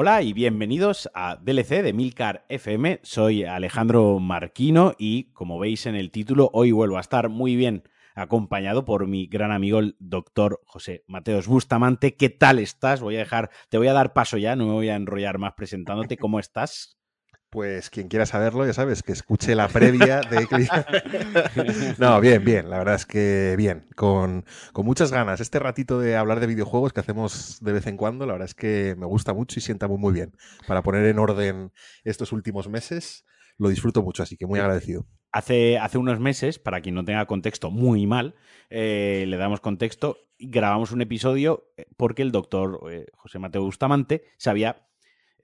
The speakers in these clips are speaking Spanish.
Hola y bienvenidos a DLC de Milcar FM. Soy Alejandro Marquino y, como veis en el título, hoy vuelvo a estar muy bien acompañado por mi gran amigo el doctor José Mateos Bustamante. ¿Qué tal estás? Voy a dejar, te voy a dar paso ya, no me voy a enrollar más presentándote. ¿Cómo estás? Pues quien quiera saberlo, ya sabes, que escuche la previa de... no, bien, bien, la verdad es que bien, con, con, muchas ganas. Este ratito de hablar de videojuegos que hacemos de vez en cuando, la verdad es que me gusta mucho y sienta muy, muy bien. Para poner en orden estos últimos meses, lo disfruto mucho, así que muy agradecido. Hace, hace unos meses, para quien no tenga contexto muy mal, eh, le damos contexto y grabamos un episodio eh, porque el doctor eh, José Mateo Bustamante se había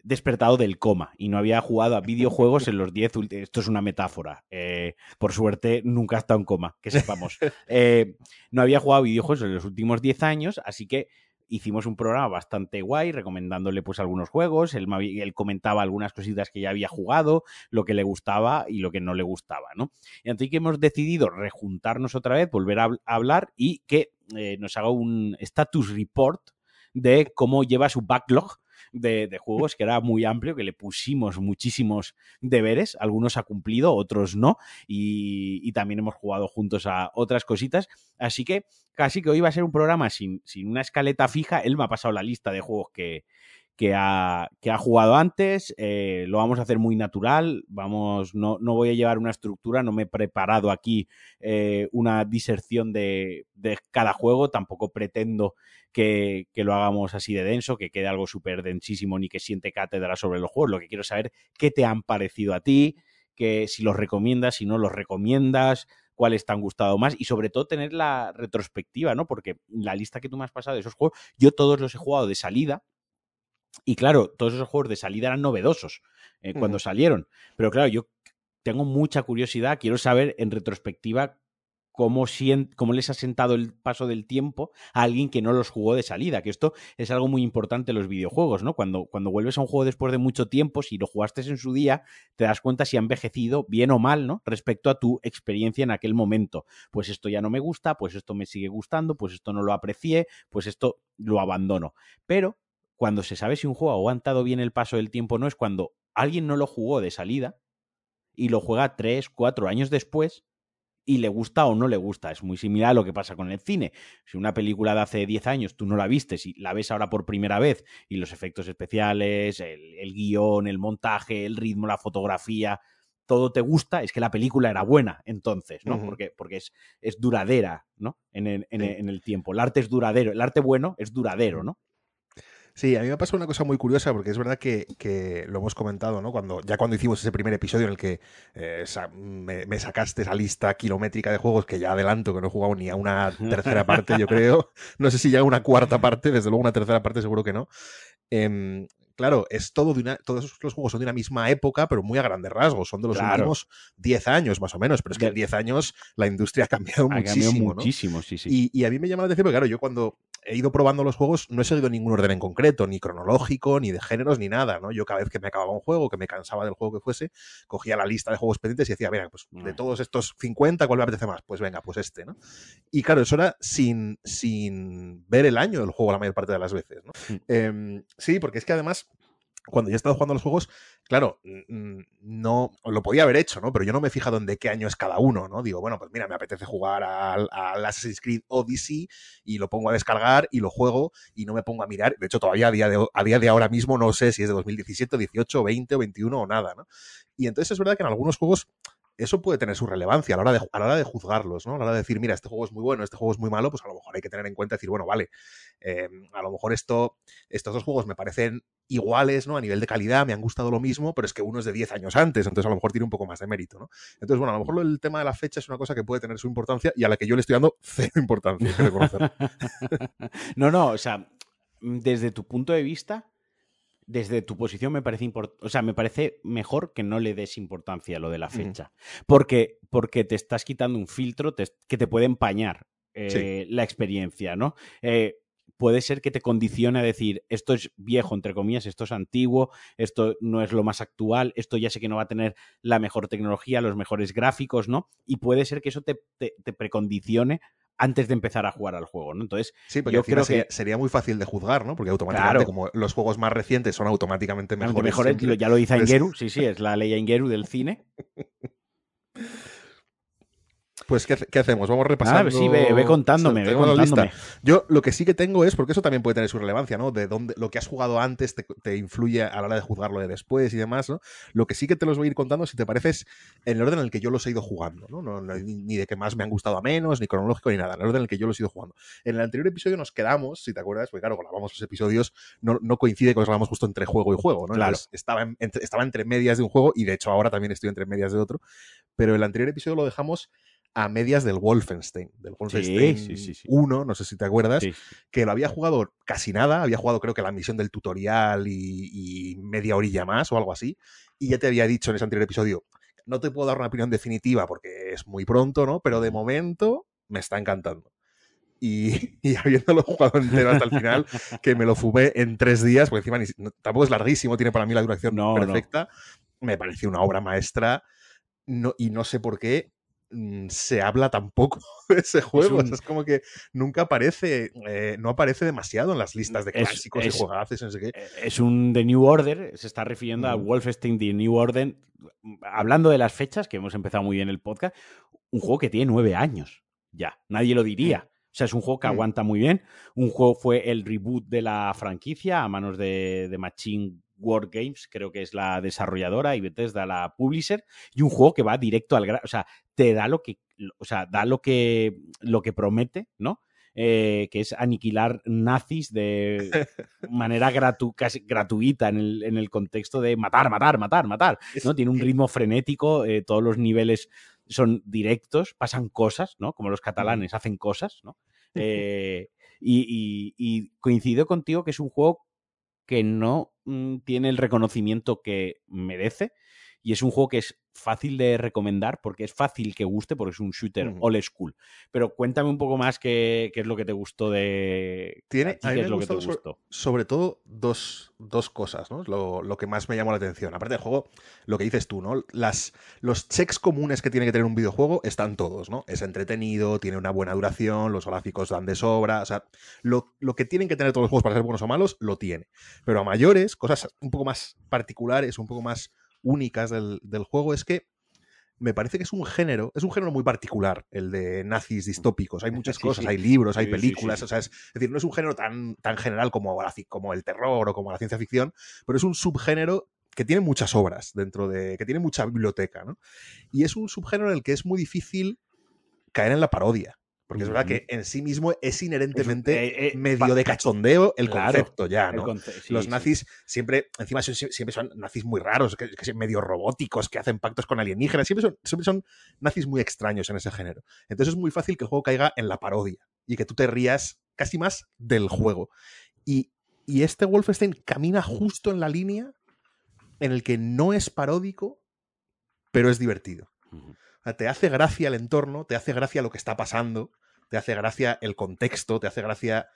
despertado del coma y no había jugado a videojuegos en los 10 últimos. Esto es una metáfora. Eh, por suerte, nunca ha estado en coma, que sepamos. Eh, no había jugado a videojuegos en los últimos 10 años, así que hicimos un programa bastante guay recomendándole pues algunos juegos, él, él, comentaba algunas cositas que ya había jugado, lo que le gustaba y lo que no le gustaba, ¿no? Y así que hemos decidido rejuntarnos otra vez, volver a, hablar y que eh, nos haga un status report de cómo lleva su backlog de, juegos que era muy amplio, que le pusimos muchísimos deberes, algunos ha cumplido, otros no, y, también hemos jugado juntos a otras cositas, así que casi que hoy va a ser un programa sin, sin una escaleta fija, él me ha pasado la lista de juegos que, que ha, que ha jugado antes, eh, lo vamos a hacer muy natural, vamos, no, no, voy a llevar una estructura, no me he preparado aquí eh, una diserción de, de, cada juego, tampoco pretendo que, que, lo hagamos así de denso, que quede algo súper densísimo ni que siente cátedra sobre los juegos, lo que quiero saber qué te han parecido a ti, que si los recomiendas, si no los recomiendas, cuáles te han gustado más y sobre todo tener la retrospectiva, ¿no? Porque la lista que tú me has pasado de esos juegos, yo todos los he jugado de salida, y claro, todos esos juegos de salida eran novedosos eh, cuando salieron. Pero claro, yo tengo mucha curiosidad, quiero saber en retrospectiva cómo, cómo, les ha sentado el paso del tiempo a alguien que no los jugó de salida, que esto es algo muy importante en los videojuegos, ¿no? Cuando, cuando vuelves a un juego después de mucho tiempo, si lo jugaste en su día, te das cuenta si ha envejecido bien o mal, ¿no? Respecto a tu experiencia en aquel momento. Pues esto ya no me gusta, pues esto me sigue gustando, pues esto no lo aprecié, pues esto lo abandono. Pero cuando se sabe si un juego ha aguantado bien el paso del tiempo no es cuando alguien no lo jugó de salida y lo juega tres, cuatro años después y le gusta o no le gusta. Es muy similar a lo que pasa con el cine. Si una película de hace 10 años tú no la viste, y la ves ahora por primera vez y los efectos especiales, el, el, guion, el montaje, el ritmo, la fotografía, todo te gusta, es que la película era buena entonces, ¿no? porque, porque es, es duradera, ¿no? En el, en, en el tiempo. El arte es duradero. El arte bueno es duradero, ¿no? Sí, a mí me pasado una cosa muy curiosa porque es verdad que, que, lo hemos comentado, ¿no? Cuando, ya cuando hicimos ese primer episodio en el que eh, me, me, sacaste esa lista kilométrica de juegos que ya adelanto que no he jugado ni a una tercera parte, yo creo. No sé si ya a una cuarta parte, desde luego una tercera parte seguro que no. Eh, claro, es todo de una, todos los juegos son de una misma época, pero muy a grandes rasgos. Son de los claro. últimos 10 años, más o menos. Pero es que en 10 años la industria ha cambiado ha muchísimo. Cambiado muchísimo, ¿no? sí, sí. Y, y, a mí me llama la atención, porque claro, yo cuando he ido probando los juegos no he seguido ningún orden en concreto, ni cronológico, ni de géneros, ni nada, ¿no? Yo cada vez que me acababa un juego, que me cansaba del juego que fuese, cogía la lista de juegos pendientes y decía, mira, pues de todos estos 50, ¿cuál me apetece más? Pues venga, pues este, ¿no? Y claro, eso era sin, sin ver el año del juego la mayor parte de las veces, ¿no? Mm. Eh, sí, porque es que además cuando yo he estado jugando los juegos, claro, no lo podía haber hecho, ¿no? Pero yo no me he fijado en de qué año es cada uno, ¿no? Digo, bueno, pues mira, me apetece jugar al, al Assassin's Creed Odyssey y lo pongo a descargar y lo juego y no me pongo a mirar. De hecho, todavía a día de, a día de ahora mismo no sé si es de 2017, 18, 20 o 21 o nada, ¿no? Y entonces es verdad que en algunos juegos eso puede tener su relevancia a la, hora de, a la hora de juzgarlos, ¿no? A la hora de decir, mira, este juego es muy bueno, este juego es muy malo, pues a lo mejor hay que tener en cuenta decir, bueno, vale, eh, a lo mejor esto, estos dos juegos me parecen iguales, ¿no? A nivel de calidad, me han gustado lo mismo, pero es que uno es de 10 años antes, entonces a lo mejor tiene un poco más de mérito, ¿no? Entonces, bueno, a lo mejor el tema de la fecha es una cosa que puede tener su importancia y a la que yo le estoy dando cero importancia, que no, no, o sea, desde tu punto de vista, desde tu posición me parece o sea, me parece mejor que no le des importancia a lo de la fecha. Mm. Porque, porque te estás quitando un filtro te, que te puede empañar eh, sí. la experiencia, ¿no? Eh, puede ser que te condicione a decir, esto es viejo, entre comillas, esto es antiguo, esto no es lo más actual, esto ya sé que no va a tener la mejor tecnología, los mejores gráficos, ¿no? Y puede ser que eso te, te, te precondicione antes de empezar a jugar al juego, ¿no? Entonces, sí, porque yo creo que sería muy fácil de juzgar, ¿no? Porque automáticamente, como los juegos más recientes son automáticamente mejores. mejores ya lo dice Ingeru, sí, sí, es la ley Ingeru del cine. Pues, ¿qué, hacemos? Vamos repasando. Ah, sí, ve, contándome, ve contándome. Yo lo que sí que tengo es, porque eso también puede tener su relevancia, ¿no? De dónde lo que has jugado antes te, influye a la hora de juzgarlo de después y demás, ¿no? Lo que sí que te los voy a ir contando, si te pareces, en el orden en el que yo los he ido jugando, ¿no? ni de que más me han gustado a menos, ni cronológico, ni nada, en el orden en el que yo los he ido jugando. En el anterior episodio nos quedamos, si te acuerdas, porque claro, grabamos los episodios, no, no coincide que los grabamos justo entre juego y juego, ¿no? Claro. estaba, entre, estaba entre medias de un juego y de hecho ahora también estoy entre medias de otro, pero el anterior episodio lo dejamos a medias del Wolfenstein, del Wolfenstein 1, no sé si te acuerdas, que lo había jugado casi nada, había jugado creo que la misión del tutorial y, media orilla más o algo así, y ya te había dicho en ese anterior episodio, no te puedo dar una opinión definitiva porque es muy pronto, ¿no? Pero de momento me está encantando. Y, habiéndolo jugado entero hasta el final, que me lo fumé en tres días, porque encima tampoco es larguísimo, tiene para mí la duración perfecta, me pareció una obra maestra. No, y no sé por qué se habla tampoco de ese juego. Es, como que nunca aparece, eh, no aparece demasiado en las listas de clásicos y juegazos. No sé qué. E, es un The New Order, se está refiriendo a Wolfenstein The New Order. Hablando de las fechas, que hemos empezado muy bien el podcast, un juego que tiene nueve años ya. Nadie lo diría. O sea, es un juego que aguanta muy bien. Un juego fue el reboot de la franquicia a manos de, de Machine World Games, creo que es la desarrolladora, y Bethesda la publisher, y un juego que va directo al grano, o sea, te da lo que, o sea, da lo que, lo que promete, ¿no? Eh, que es aniquilar nazis de manera casi gratuita en el, en el, contexto de matar, matar, matar, matar. ¿no? Tiene un ritmo frenético, eh, todos los niveles son directos, pasan cosas, ¿no? Como los catalanes hacen cosas, ¿no? Eh, y, y, coincido contigo que es un juego que no mm, tiene el reconocimiento que merece. Y es un juego que es fácil de recomendar porque es fácil que guste porque es un shooter old school. Pero cuéntame un poco más qué, es lo que te gustó de... Tiene, es lo que te gustó. Sobre, todo dos, cosas, ¿no? Lo, que más me llamó la atención. Aparte del juego, lo que dices tú, ¿no? Las, los checks comunes que tiene que tener un videojuego están todos, ¿no? Es entretenido, tiene una buena duración, los gráficos dan de sobra, o sea, lo, lo que tienen que tener todos los juegos para ser buenos o malos, lo tiene. Pero a mayores, cosas un poco más particulares, un poco más únicas del, juego es que me parece que es un género, es un género muy particular, el de nazis distópicos. Hay muchas cosas, hay libros, hay películas, o sea, es, decir, no es un género tan, tan general como, como el terror o como la ciencia ficción, pero es un subgénero que tiene muchas obras dentro de, que tiene mucha biblioteca, ¿no? Y es un subgénero en el que es muy difícil caer en la parodia. Porque es verdad que en sí mismo es inherentemente eh, eh, medio de cachondeo el concepto ya, ¿no? Los nazis siempre, encima siempre son nazis muy raros, que, que, medio robóticos, que hacen pactos con alienígenas, siempre son, siempre son nazis muy extraños en ese género. Entonces es muy fácil que el juego caiga en la parodia y que tú te rías casi más del juego. Y, y este Wolfenstein camina justo en la línea en el que no es paródico, pero es divertido te hace gracia el entorno, te hace gracia lo que está pasando, te hace gracia el contexto, te hace gracia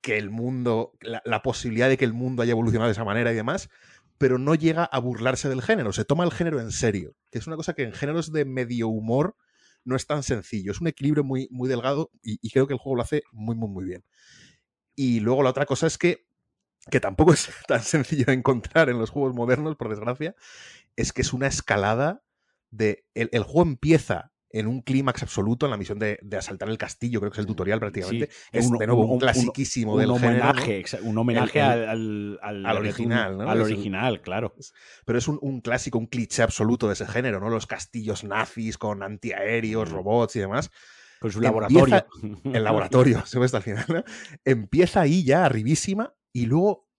que el mundo, la, posibilidad de que el mundo haya evolucionado de esa manera y demás, pero no llega a burlarse del género, se toma el género en serio, que es una cosa que en géneros de medio humor no es tan sencillo, es un equilibrio muy, muy delgado y, y creo que el juego lo hace muy, muy, muy bien. Y luego la otra cosa es que, que tampoco es tan sencillo de encontrar en los juegos modernos, por desgracia, es que es una escalada de. El, juego empieza en un clímax absoluto en la misión de, asaltar el castillo, creo que es el tutorial prácticamente. es de nuevo un, clasiquísimo del homenaje, Un homenaje al, original, ¿no? Al original, claro. Pero es un, clásico, un cliché absoluto de ese género, ¿no? Los castillos nazis con antiaéreos, robots y demás. Pues un laboratorio. El laboratorio, se ve hasta el final. Empieza ahí ya arribísima y luego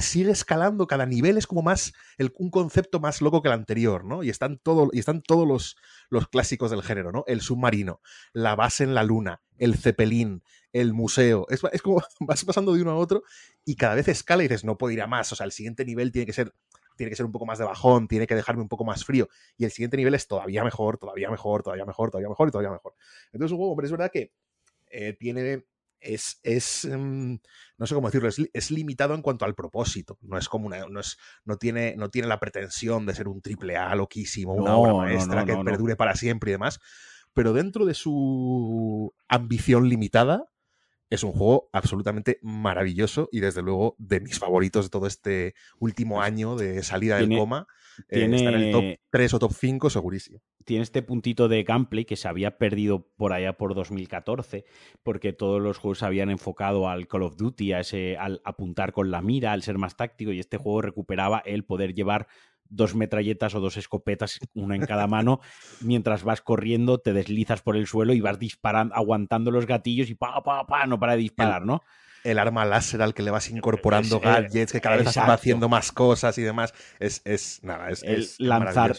sigue escalando, cada nivel es como más un concepto más loco que el anterior, ¿no? Y están, todo, y están todos los, los clásicos del género, ¿no? El submarino, la base en la luna, el cepelín, el museo. Es, es, como vas pasando de uno a otro y cada vez escala y dices, no puedo ir a más. O sea, el siguiente nivel tiene que ser tiene que ser un poco más de bajón, tiene que dejarme un poco más frío. Y el siguiente nivel es todavía mejor, todavía mejor, todavía mejor, todavía mejor y todavía mejor. Entonces, un juego, hombre, es verdad que eh, tiene es, es mm, no sé cómo decirlo, es, limitado en cuanto al propósito. No es como una, no, es, no, tiene, no tiene la pretensión de ser un triple A loquísimo, una obra maestra que perdure para siempre y demás. pero dentro de su ambición limitada, es un juego absolutamente maravilloso y desde luego de mis favoritos de todo este último año de salida del tiene- coma. Eh, está en el top tiene- 3 o top 5 segurísimo. tiene este puntito de gameplay que se había perdido por allá por 2014, porque todos los juegos se habían enfocado al Call of Duty, a ese, al apuntar con la mira, al ser más táctico, y este juego recuperaba el poder llevar dos metralletas o dos escopetas, una en cada mano, mientras vas corriendo, te deslizas por el suelo y vas disparando, aguantando los gatillos y pa, pa, pa, no para de disparar, ¿no? El arma láser al que le vas incorporando Es- eh, gadgets, que cada vez exacto. va haciendo más cosas y demás. Es, es nada, es, El es lanzar,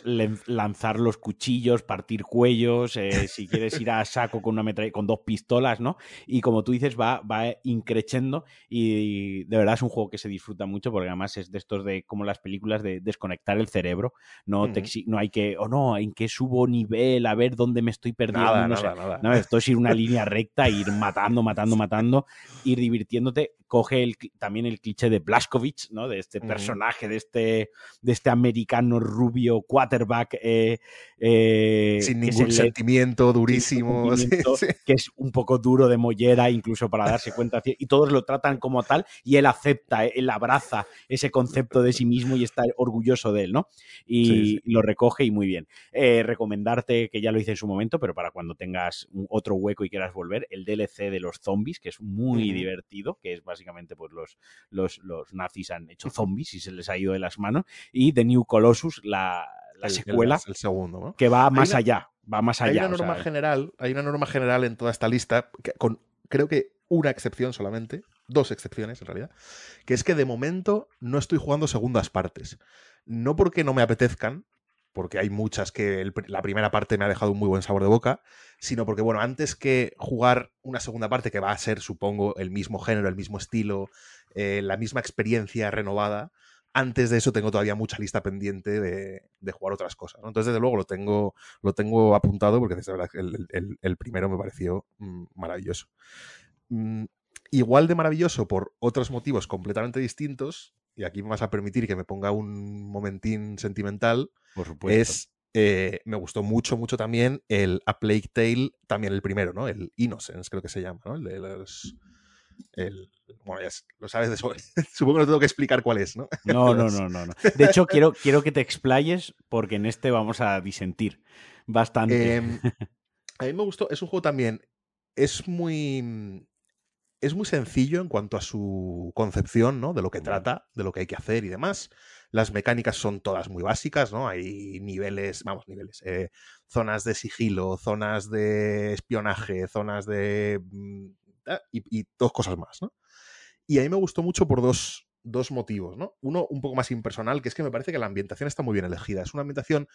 lanzar los cuchillos, partir cuellos, eh, si quieres ir a saco con una metralla, con dos pistolas, ¿no? Y como tú dices, va, va increciendo y de verdad es un juego que se disfruta mucho porque además es de estos de como las películas de desconectar el cerebro. No, te no hay que, o no, en qué subo nivel, a ver dónde me estoy perdiendo. Nada, no sé. nada, nada. No, esto es ir una línea recta, ir matando, matando, matando, ir divirtiéndote. Coge el, también el cliché de Blaskovich, ¿no? De este personaje, de este, de este americano rubio quarterback eh, eh, Sin ningún sentimiento, durísimo. sí, sentimiento, sí. que es un poco duro de mollera, incluso para darse cuenta, y todos lo tratan como tal, y él acepta, él abraza ese concepto de sí mismo y está orgulloso de él, ¿no? Y Sí, lo recoge y muy bien. Eh, recomendarte, que ya lo hice en su momento, pero para cuando tengas otro hueco y quieras volver, el DLC de los zombies, que es muy divertido, que es básicamente pues los, los, los nazis han hecho zombies y se les ha ido de las manos, y The New Colossus, la, la El- el- secuela, El, segundo, ¿no? que va más una- allá, va más Hay allá. una o sea, norma general, hay una norma general en toda esta lista, que con creo que una excepción solamente, dos excepciones en realidad, que es que de momento no estoy jugando segundas partes. No porque no me apetezcan, porque hay muchas que la primera parte me ha dejado un muy buen sabor de boca, sino porque, bueno, antes que jugar una segunda parte que va a ser, supongo, el mismo género, el mismo estilo, eh, la misma experiencia renovada, antes de eso tengo todavía mucha lista pendiente de, jugar otras cosas. Entonces, desde luego, lo tengo, lo tengo apuntado porque desde verdad el primero me pareció mm, maravilloso. Mm, igual de maravilloso por otros motivos completamente distintos, y aquí me vas a permitir que me ponga un momentín sentimental, por supuesto. es, eh, me gustó mucho, mucho también el A Plague Tale, también el primero, ¿no? El Innocence, creo que se llama, ¿no? El de los... El, bueno, ya lo sabes de sobra. Supongo que no tengo que explicar cuál es, ¿no? No, no, no, no. De hecho, quiero, quiero que te explayes porque en este vamos a disentir bastante. Em, a mí me gustó, es un juego también, es muy... Es muy sencillo en cuanto a su concepción, ¿no? De lo que trata, de lo que hay que hacer y demás. Las mecánicas son todas muy básicas, ¿no? Hay niveles, vamos, niveles, eh, zonas de sigilo, zonas de espionaje, zonas de... mm, ah, y, y dos cosas más, ¿no? Y a mí me gustó mucho por dos, dos motivos, ¿no? Uno un poco más impersonal, que es que me parece que la ambientación está muy bien elegida. Es una ambientación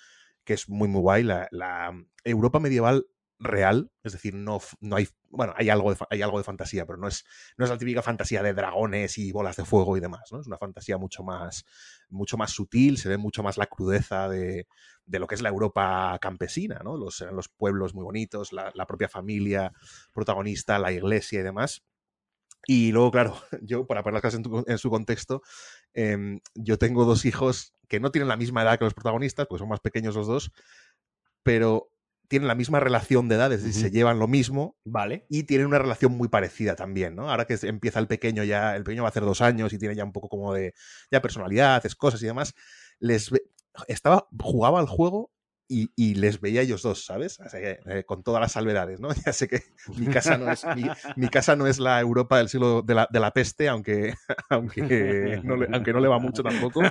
que es muy, muy guay. La, la Europa medieval real, es decir, no, no hay, bueno, hay algo, de, hay algo de fantasía, pero no es, no es la típica fantasía de dragones y bolas de fuego y demás, ¿no? Es una fantasía mucho más, mucho más sutil, se ve mucho más la crudeza de, de lo que es la Europa campesina, ¿no? Los, los pueblos muy bonitos, la, propia familia protagonista, la iglesia y demás. Y luego, claro, yo, para poner las cosas en, tu- en su contexto, em, yo tengo dos hijos que no tienen la misma edad que los protagonistas, pues son más pequeños los dos, pero tienen la misma relación de edad, es decir, se llevan lo mismo Vale. y tienen una relación muy parecida también, ¿no? Ahora que empieza el pequeño ya, el pequeño va a hacer dos años y tiene ya un poco como de ya personalidad, haces cosas y demás, les ve- estaba, jugaba al juego y, y les veía a ellos dos, ¿sabes? Que, eh, con todas las salvedades, ¿no? Ya sé que mi casa no es, mi, mi casa no es la Europa del siglo de la, de la peste, aunque, aunque, no le, aunque no le va mucho tampoco,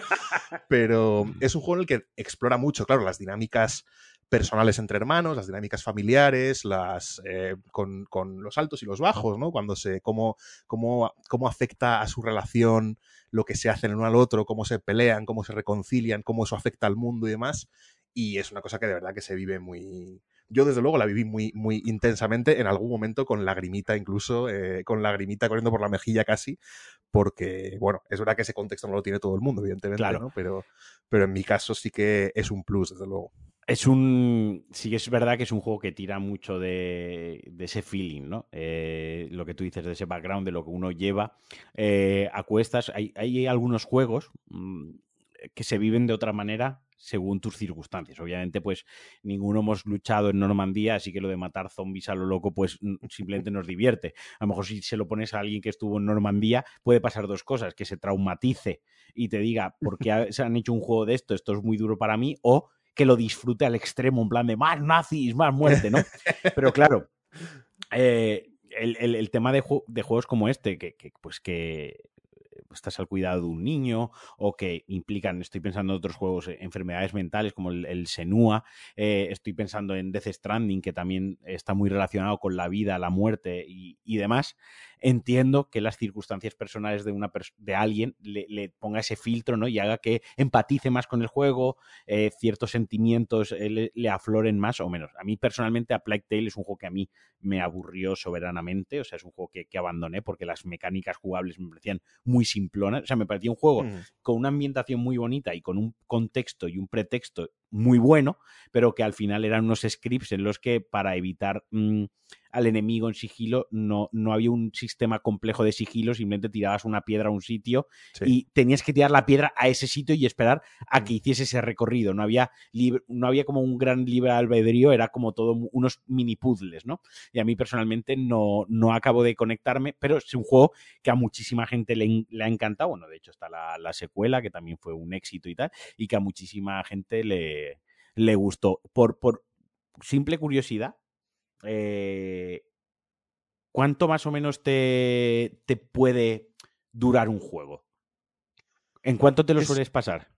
pero es un juego en el que explora mucho, claro, las dinámicas personales entre hermanos, las dinámicas familiares, las eh, con, con los altos y los bajos, ¿no? Cuando se. Cómo, cómo, cómo afecta a su relación lo que se hacen el uno al otro, cómo se pelean, cómo se reconcilian, cómo eso afecta al mundo y demás. Y es una cosa que de verdad que se vive muy. Yo, desde luego, la viví muy, muy intensamente, en algún momento con lagrimita, incluso, eh, con lagrimita corriendo por la mejilla casi, porque, bueno, es verdad que ese contexto no lo tiene todo el mundo, evidentemente, Claro. ¿no? Pero, pero en mi caso sí que es un plus, desde luego. Es un. Sí es verdad que es un juego que tira mucho de, ese feeling, ¿no? Eh, lo que tú dices, de ese background, de lo que uno lleva eh, a cuestas. Hay, hay algunos juegos. mm, que se viven de otra manera según tus circunstancias. Obviamente, pues ninguno hemos luchado en Normandía, así que lo de matar zombies a lo loco, pues simplemente nos divierte. A lo mejor si se lo pones a alguien que estuvo en Normandía, puede pasar dos cosas, que se traumatice y te diga, ¿por qué se han hecho un juego de esto? Esto es muy duro para mí, o que lo disfrute al extremo, en plan de más nazis, más muerte, ¿no? Pero claro, eh, el, tema de, juegos como este, que, pues que estás al cuidado de un niño o que implican, estoy pensando en otros juegos, eh, enfermedades mentales como el, Senua, eh, estoy pensando en Death Stranding, que también está muy relacionado con la vida, la muerte y, y demás entiendo que las circunstancias personales de, una de alguien le, ponga ese filtro ¿no? y haga que empatice más con el juego, eh, ciertos sentimientos eh, le, afloren más o menos. A mí personalmente a Plague Tale es un juego que a mí me aburrió soberanamente, o sea, es un juego que, abandoné porque las mecánicas jugables me parecían muy simplonas, o sea, me parecía un juego mm. con una ambientación muy bonita y con un contexto y un pretexto muy bueno, pero que al final eran unos scripts en los que para evitar mm, al enemigo en sigilo no, no había un sistema complejo de sigilo, simplemente tirabas una piedra a un sitio y tenías que tirar la piedra a ese sitio y esperar a que hiciese ese recorrido. No había, no había como un gran libre albedrío, era como todo unos mini puzzles, ¿no? Y a mí personalmente no, no acabo de conectarme, pero es un juego que a muchísima gente le, ha encantado. Bueno, de hecho está la, la secuela, que también fue un éxito y tal, y que a muchísima gente le, le gustó. Por, por simple curiosidad, eh, ¿cuánto más o menos te, te, puede durar un juego? ¿En cuánto te lo sueles pasar?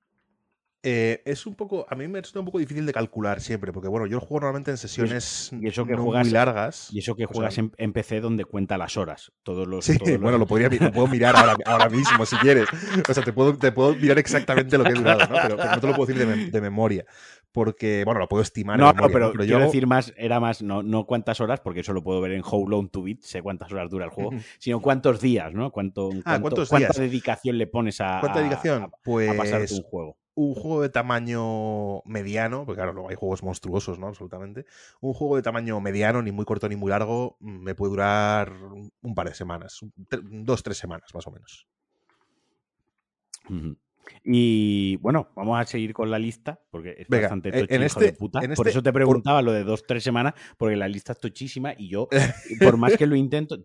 Eh, es un poco, a mí me resulta un poco difícil de calcular siempre, porque bueno, yo juego normalmente en sesiones y eso que juegas, muy largas. Y eso que juegas en, PC donde cuenta las horas. Todos los. Sí, bueno, lo, podría, puedo mirar ahora, mismo si quieres. O sea, te puedo, te puedo mirar exactamente lo que he durado, ¿no? Pero, no te lo puedo decir de, memoria. Porque, bueno, lo puedo estimar. No, no, pero, quiero decir más, era más, no, no cuántas horas, porque eso lo puedo ver en How Long to Beat, sé cuántas horas dura el juego, sino cuántos días, ¿no? Cuánto, ah, ¿Cuánta dedicación le pones a, ¿Cuánta dedicación? pues, a pasarte un juego un juego de tamaño mediano, porque claro, luego hay juegos monstruosos, ¿no? Absolutamente. Un juego de tamaño mediano, ni muy corto ni muy largo, mm, me puede durar un par de semanas, dos, tres semanas más o menos. Y bueno, vamos a seguir con la lista, porque es bastante e, en este, de puta. por este eso te preguntaba lo de dos, tres semanas, porque la lista es tochísima y yo, por más que lo intento,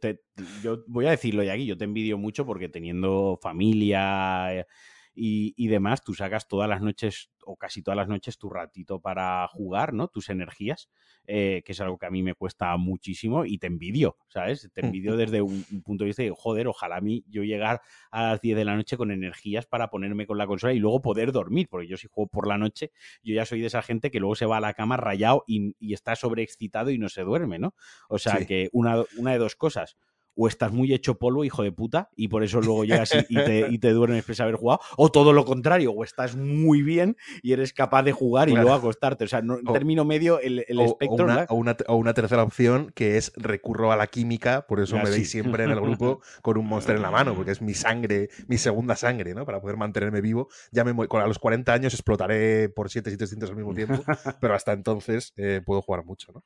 yo voy a decirlo ya aquí, yo te envidio mucho porque teniendo familia y, demás, tú sacas todas las noches o casi todas las noches tu ratito para jugar, ¿no? Tus energías, eh, que es algo que a mí me cuesta muchísimo y te envidio, ¿sabes? Te envidio desde un, punto de vista de, joder, ojalá a mí yo llegar a las 10 de la noche con energías para ponerme con la consola y luego poder dormir, porque yo si juego por la noche, yo ya soy de esa gente que luego se va a la cama rayado y, está sobreexcitado y no se duerme, ¿no? O sea que una, una de dos cosas o estás muy hecho polvo, hijo de puta, y por eso luego llegas y, te, y te duermes pese a haber jugado, o todo lo contrario, o estás muy bien y eres capaz de jugar y luego acostarte. O sea, en término medio, el, espectro. O una, o, una, tercera opción que es recurro a la química, por eso me veis siempre en el grupo con un monster en la mano, porque es mi sangre, mi segunda sangre, ¿no? Para poder mantenerme vivo. Ya me a los 40 años explotaré por 7 sitios distintos al mismo tiempo, pero hasta entonces eh, puedo jugar mucho, ¿no?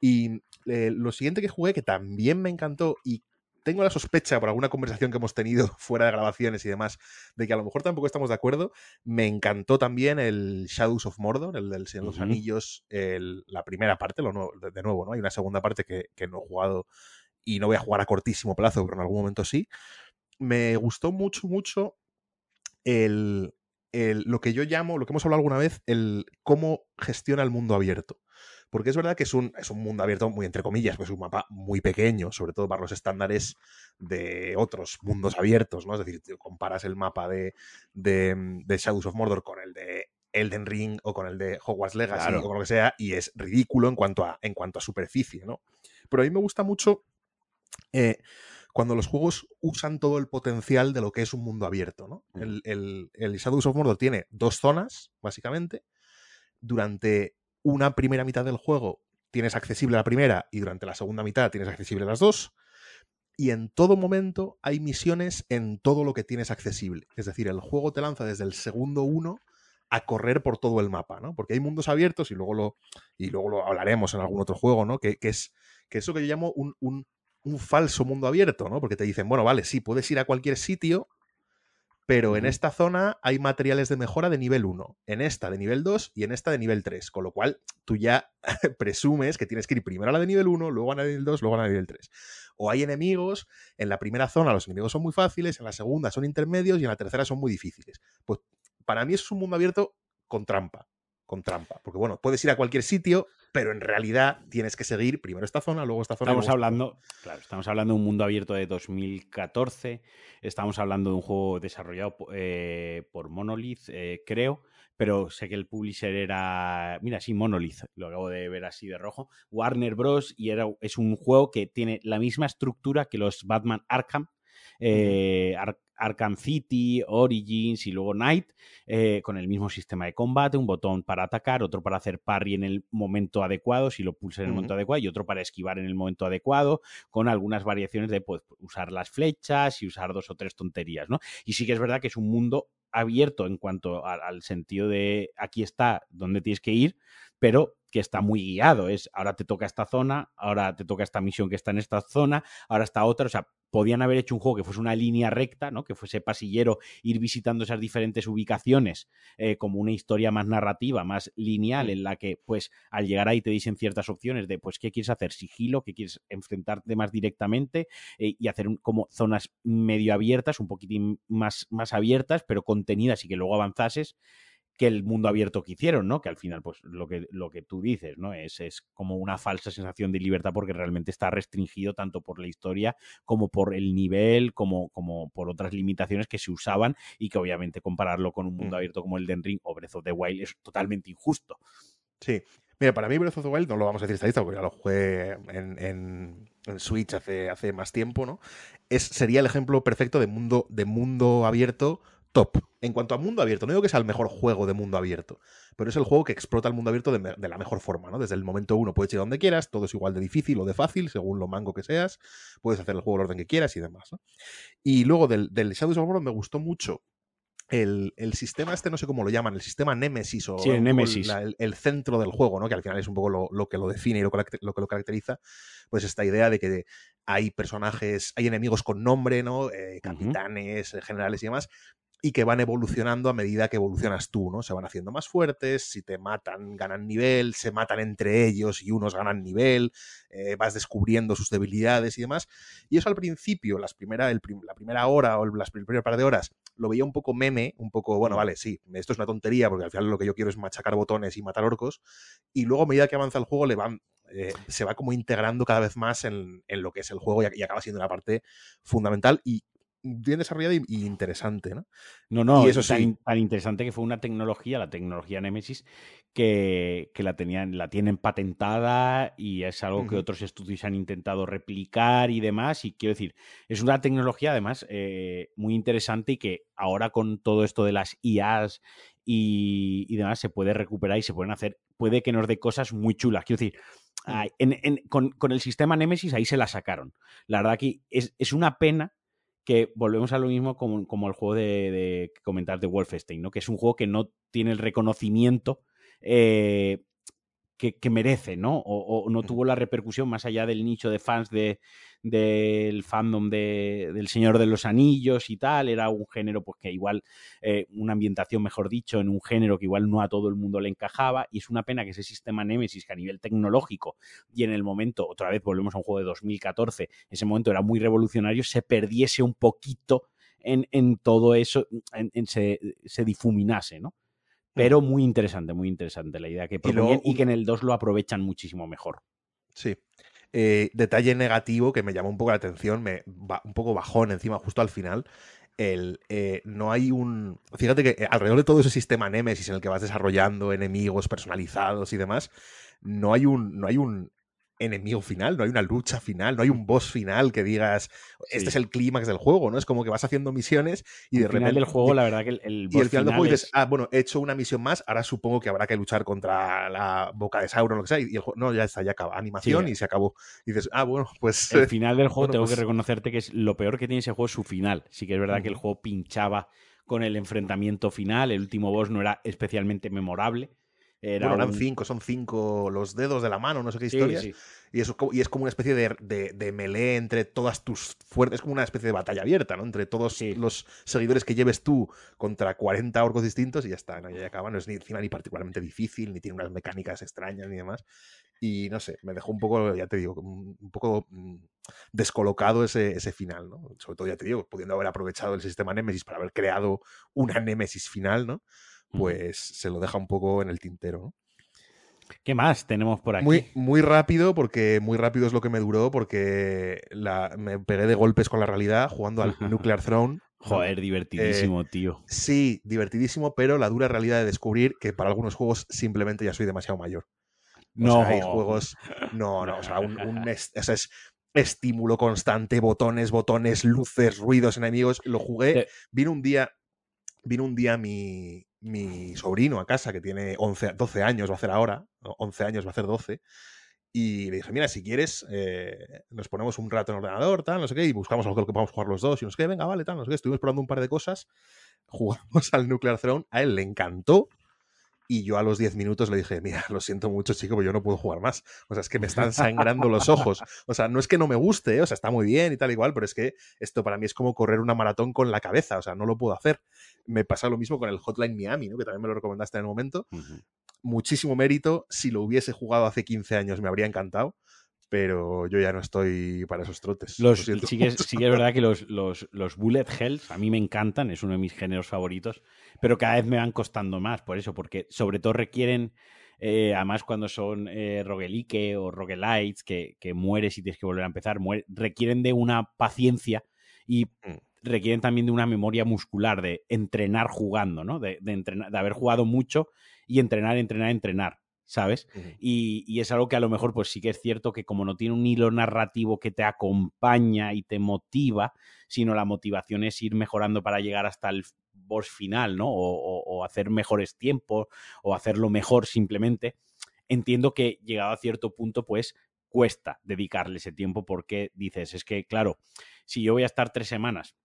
Y eh, lo siguiente que jugué, que también me encantó y tengo la sospecha por alguna conversación que hemos tenido fuera de grabaciones y demás, de que a lo mejor tampoco estamos de acuerdo. Me encantó también el Shadows of Mordor, el del Señor de los Anillos, la primera parte, lo de, nuevo, ¿no? Hay una segunda parte que, no he jugado y no voy a jugar a cortísimo plazo, pero en algún momento sí. Me gustó mucho, mucho el, lo que yo llamo, lo que hemos hablado alguna vez, el cómo gestiona el mundo abierto. Porque es verdad que es un, es un mundo abierto muy entre comillas, pues es un mapa muy pequeño, sobre todo para los estándares de otros mundos abiertos, ¿no? Es decir, comparas el mapa de, de, Shadows of Mordor con el de Elden Ring o con el de Hogwarts Legacy o con lo que sea, y es ridículo en cuanto a, en cuanto a superficie, ¿no? Pero a mí me gusta mucho eh, cuando los juegos usan todo el potencial de lo que es un mundo abierto, ¿no? Mm. El, el, el Shadows of Mordor tiene dos zonas, básicamente. Durante una primera mitad del juego tienes accesible la primera y durante la segunda mitad tienes accesible las dos. Y en todo momento hay misiones en todo lo que tienes accesible. Es decir, el juego te lanza desde el segundo uno a correr por todo el mapa, ¿no? Porque hay mundos abiertos y luego lo, y luego lo hablaremos en algún otro juego, ¿no? Que, es que eso que yo llamo un, un, un, falso mundo abierto, ¿no? Porque te dicen, bueno, vale, sí, puedes ir a cualquier sitio, pero en esta zona hay materiales de mejora de nivel 1, en esta de nivel 2 y en esta de nivel 3, con lo cual tú ya presumes que tienes que ir primero a la de nivel 1, luego a la de nivel 2, luego a la de nivel 3. O hay enemigos, en la primera zona los enemigos son muy fáciles, en la segunda son intermedios y en la tercera son muy difíciles. Pues para mí eso es un mundo abierto con trampa, con trampa, porque bueno, puedes ir a cualquier sitio, pero en realidad tienes que seguir primero esta zona, luego esta zona. Estamos hablando, claro, estamos hablando de un mundo abierto de 2014, estamos hablando de un juego desarrollado eh, por Monolith, eh, creo, pero sé que el publisher era, mira, sí, Monolith, lo acabo de ver así de rojo, Warner Bros. y era, es un juego que tiene la misma estructura que los Batman Arkham, eh, Arkham City, Origins y luego Night, eh, con el mismo sistema de combate, un botón para atacar, otro para hacer parry en el momento adecuado, si lo pulsas en el momento adecuado, y otro para esquivar en el momento adecuado, con algunas variaciones de pues, usar las flechas y usar dos o tres tonterías, ¿no? Y sí que es verdad que es un mundo abierto en cuanto al sentido de aquí está donde tienes que ir, pero que está muy guiado. Es ahora te toca esta zona, ahora te toca esta misión que está en esta zona, ahora está otra. O sea, podían haber hecho un juego que fuese una línea recta, ¿no? Que fuese pasillero, ir visitando esas diferentes ubicaciones, eh, como una historia más narrativa, más lineal, en la que, pues, al llegar ahí te dicen ciertas opciones de, pues, ¿qué quieres hacer? Sigilo, ¿qué quieres enfrentarte más directamente? Eh, y hacer como zonas medio abiertas, un poquitín más, más abiertas, pero contenidas y que luego avanzases que el mundo abierto que hicieron, ¿no? Que al final, pues lo que, lo que tú dices, ¿no? Es, es como una falsa sensación de libertad porque realmente está restringido tanto por la historia como por el nivel, como, como por otras limitaciones que se usaban y que obviamente compararlo con un mundo mm. abierto como el de Ring o Breath of the Wild es totalmente injusto. Sí. Mira, para mí Breath of the Wild no lo vamos a decir estadista porque ya lo jugué en, en, en, Switch hace, hace más tiempo, ¿no? Es, sería el ejemplo perfecto de mundo, de mundo abierto top. En cuanto a mundo abierto, no digo que sea el mejor juego de mundo abierto, pero es el juego que explota el mundo abierto de, la mejor forma, ¿no? Desde el momento uno puedes ir a donde quieras, todo es igual de difícil o de fácil, según lo mango que seas, puedes hacer el juego al orden que quieras y demás, Y luego del, del Shadows of War me gustó mucho el, sistema este, no sé cómo lo llaman, el sistema Nemesis o El, centro del juego, ¿no? que al final es un poco lo, que lo define y lo, lo, que lo caracteriza, pues esta idea de que hay personajes, hay enemigos con nombre, ¿no? Eh, capitanes, generales y demás, y que van evolucionando a medida que evolucionas tú, ¿no? Se van haciendo más fuertes, si te matan, ganan nivel, se matan entre ellos y unos ganan nivel, eh, vas descubriendo sus debilidades y demás. Y eso al principio, las primera, la primera hora o las primeras par de horas, lo veía un poco meme, un poco, bueno, vale, sí, esto es una tontería porque al final lo que yo quiero es machacar botones y matar orcos. Y luego a medida que avanza el juego le van, eh, se va como integrando cada vez más en, lo que es el juego y, y, acaba siendo una parte fundamental y bien desarrollada y, interesante, ¿no? No, no, y eso tan, tan, interesante que fue una tecnología, la tecnología Nemesis, que, la, tenían, la tienen patentada y es algo que otros estudios han intentado replicar y demás. Y quiero decir, es una tecnología además eh, muy interesante y que ahora con todo esto de las IAs y, demás se puede recuperar y se pueden hacer, puede que nos dé cosas muy chulas. Quiero decir, con, el sistema Nemesis ahí se la sacaron. La verdad que es, es una pena que volvemos a lo mismo como, como el juego de, comentar de Wolfenstein, ¿no? Que es un juego que no tiene el reconocimiento eh, que, merece, ¿no? O, no tuvo la repercusión más allá del nicho de fans de, del fandom de, del Señor de los Anillos y tal. Era un género, pues que igual, eh, una ambientación, mejor dicho, en un género que igual no a todo el mundo le encajaba. Y es una pena que ese sistema Nemesis, que a nivel tecnológico y en el momento, otra vez volvemos a un juego de 2014, ese momento era muy revolucionario, se perdiese un poquito en, en todo eso, en, se, se difuminase, ¿no? Pero muy interesante, muy interesante la idea que proponen y, que en el 2 lo aprovechan muchísimo mejor. Sí. Eh, detalle negativo que me llamó un poco la atención, me un poco bajón encima justo al final. El, eh, no hay un. Fíjate que eh, alrededor de todo ese sistema Nemesis en el que vas desarrollando enemigos personalizados y demás, no hay un, no hay un enemigo final, no hay una lucha final, no hay un boss final que digas, este es el clímax del juego, ¿no? Es como que vas haciendo misiones y de repente... final del juego, la verdad que el, boss Y al final, del juego dices, ah, bueno, he hecho una misión más, ahora supongo que habrá que luchar contra la boca de Sauron o lo que sea, y el juego, no, ya está, ya acaba, animación y se acabó. Y dices, ah, bueno, pues... El final del juego tengo que pues reconocerte que es lo peor que tiene ese juego es su final. Sí que es verdad que el juego pinchaba con el enfrentamiento final, el último boss no era especialmente memorable, Era bueno, eran un- cinco, son cinco los dedos de la mano, no sé qué Sí, historias. sí. Y, eso, es como- y es como una especie de, de, de melee entre todas tus fuerzas. Es como una especie de batalla abierta, ¿no? Entre todos Sí. los seguidores que lleves tú contra 40 orcos distintos y ya está, ¿no? Y ahí acaba. No es ni encima ni particularmente difícil, ni tiene unas mecánicas extrañas ni demás. Y no sé, me dejó un poco, ya te digo, un un poco mm, descolocado ese, ese final, ¿no? Sobre todo, ya te digo, pudiendo haber aprovechado el sistema Nemesis para haber creado una Nemesis final, ¿no? Pues se lo deja un poco en el tintero, ¿no? ¿Qué más tenemos por aquí? Muy, muy rápido, porque muy rápido es lo que me duró, porque la, me pegué de golpes con la realidad jugando al Nuclear Throne. Joder, divertidísimo, Eh, tío. Sí, divertidísimo, pero la dura realidad de descubrir que para algunos juegos simplemente ya soy demasiado mayor. O No, sea, hay juegos. No, no, o sea, un, un es- o sea, es estímulo constante, botones, botones, luces, ruidos, enemigos. Lo jugué. Te- Vino un día. Vino un día mi, mi sobrino a casa, que tiene 11, 12 años, va a hacer ahora, o 11 años, va a hacer 12, y le dije, mira, si quieres, eh, nos ponemos un rato en el ordenador, tal, no sé qué, y buscamos algo que podamos jugar los dos, y no sé qué, venga, vale, tal, no sé qué, estuvimos probando un par de cosas, jugamos al Nuclear Throne, a él le encantó, y yo a los 10 minutos le dije, mira, lo siento mucho, chico, pero yo no puedo jugar más. O sea, es que me están sangrando los ojos. O sea, no es que no me guste, ¿eh? o sea, está muy bien y tal igual, pero es que esto para mí es como correr una maratón con la cabeza, o sea, no lo puedo hacer. Me pasa lo mismo con el Hotline Miami, ¿no? que también me lo recomendaste en el momento. Muchísimo mérito. Si lo hubiese jugado hace 15 años me habría encantado, pero yo ya no estoy para esos trotes. Los, lo sí, que es, mucho. sí que es verdad que los, los, los bullet hells a mí me encantan, es uno de mis géneros favoritos, pero cada vez me van costando más por eso, porque sobre todo requieren, eh, además cuando son eh, roguelike o roguelites, que, que mueres y tienes que volver a empezar, muere- requieren de una paciencia y Mm. requieren también de una memoria muscular, de entrenar jugando, ¿no? De, de entrenar, de haber jugado mucho y entrenar, entrenar, entrenar, ¿sabes? Y, y es algo que a lo mejor, pues sí que es cierto que como no tiene un hilo narrativo que te acompaña y te motiva, sino la motivación es ir mejorando para llegar hasta el boss final, ¿no? O, o- o hacer mejores tiempos, o hacerlo mejor simplemente. Entiendo que llegado a cierto punto, pues cuesta dedicarle ese tiempo porque dices, es que, claro, si yo voy a estar tres semanas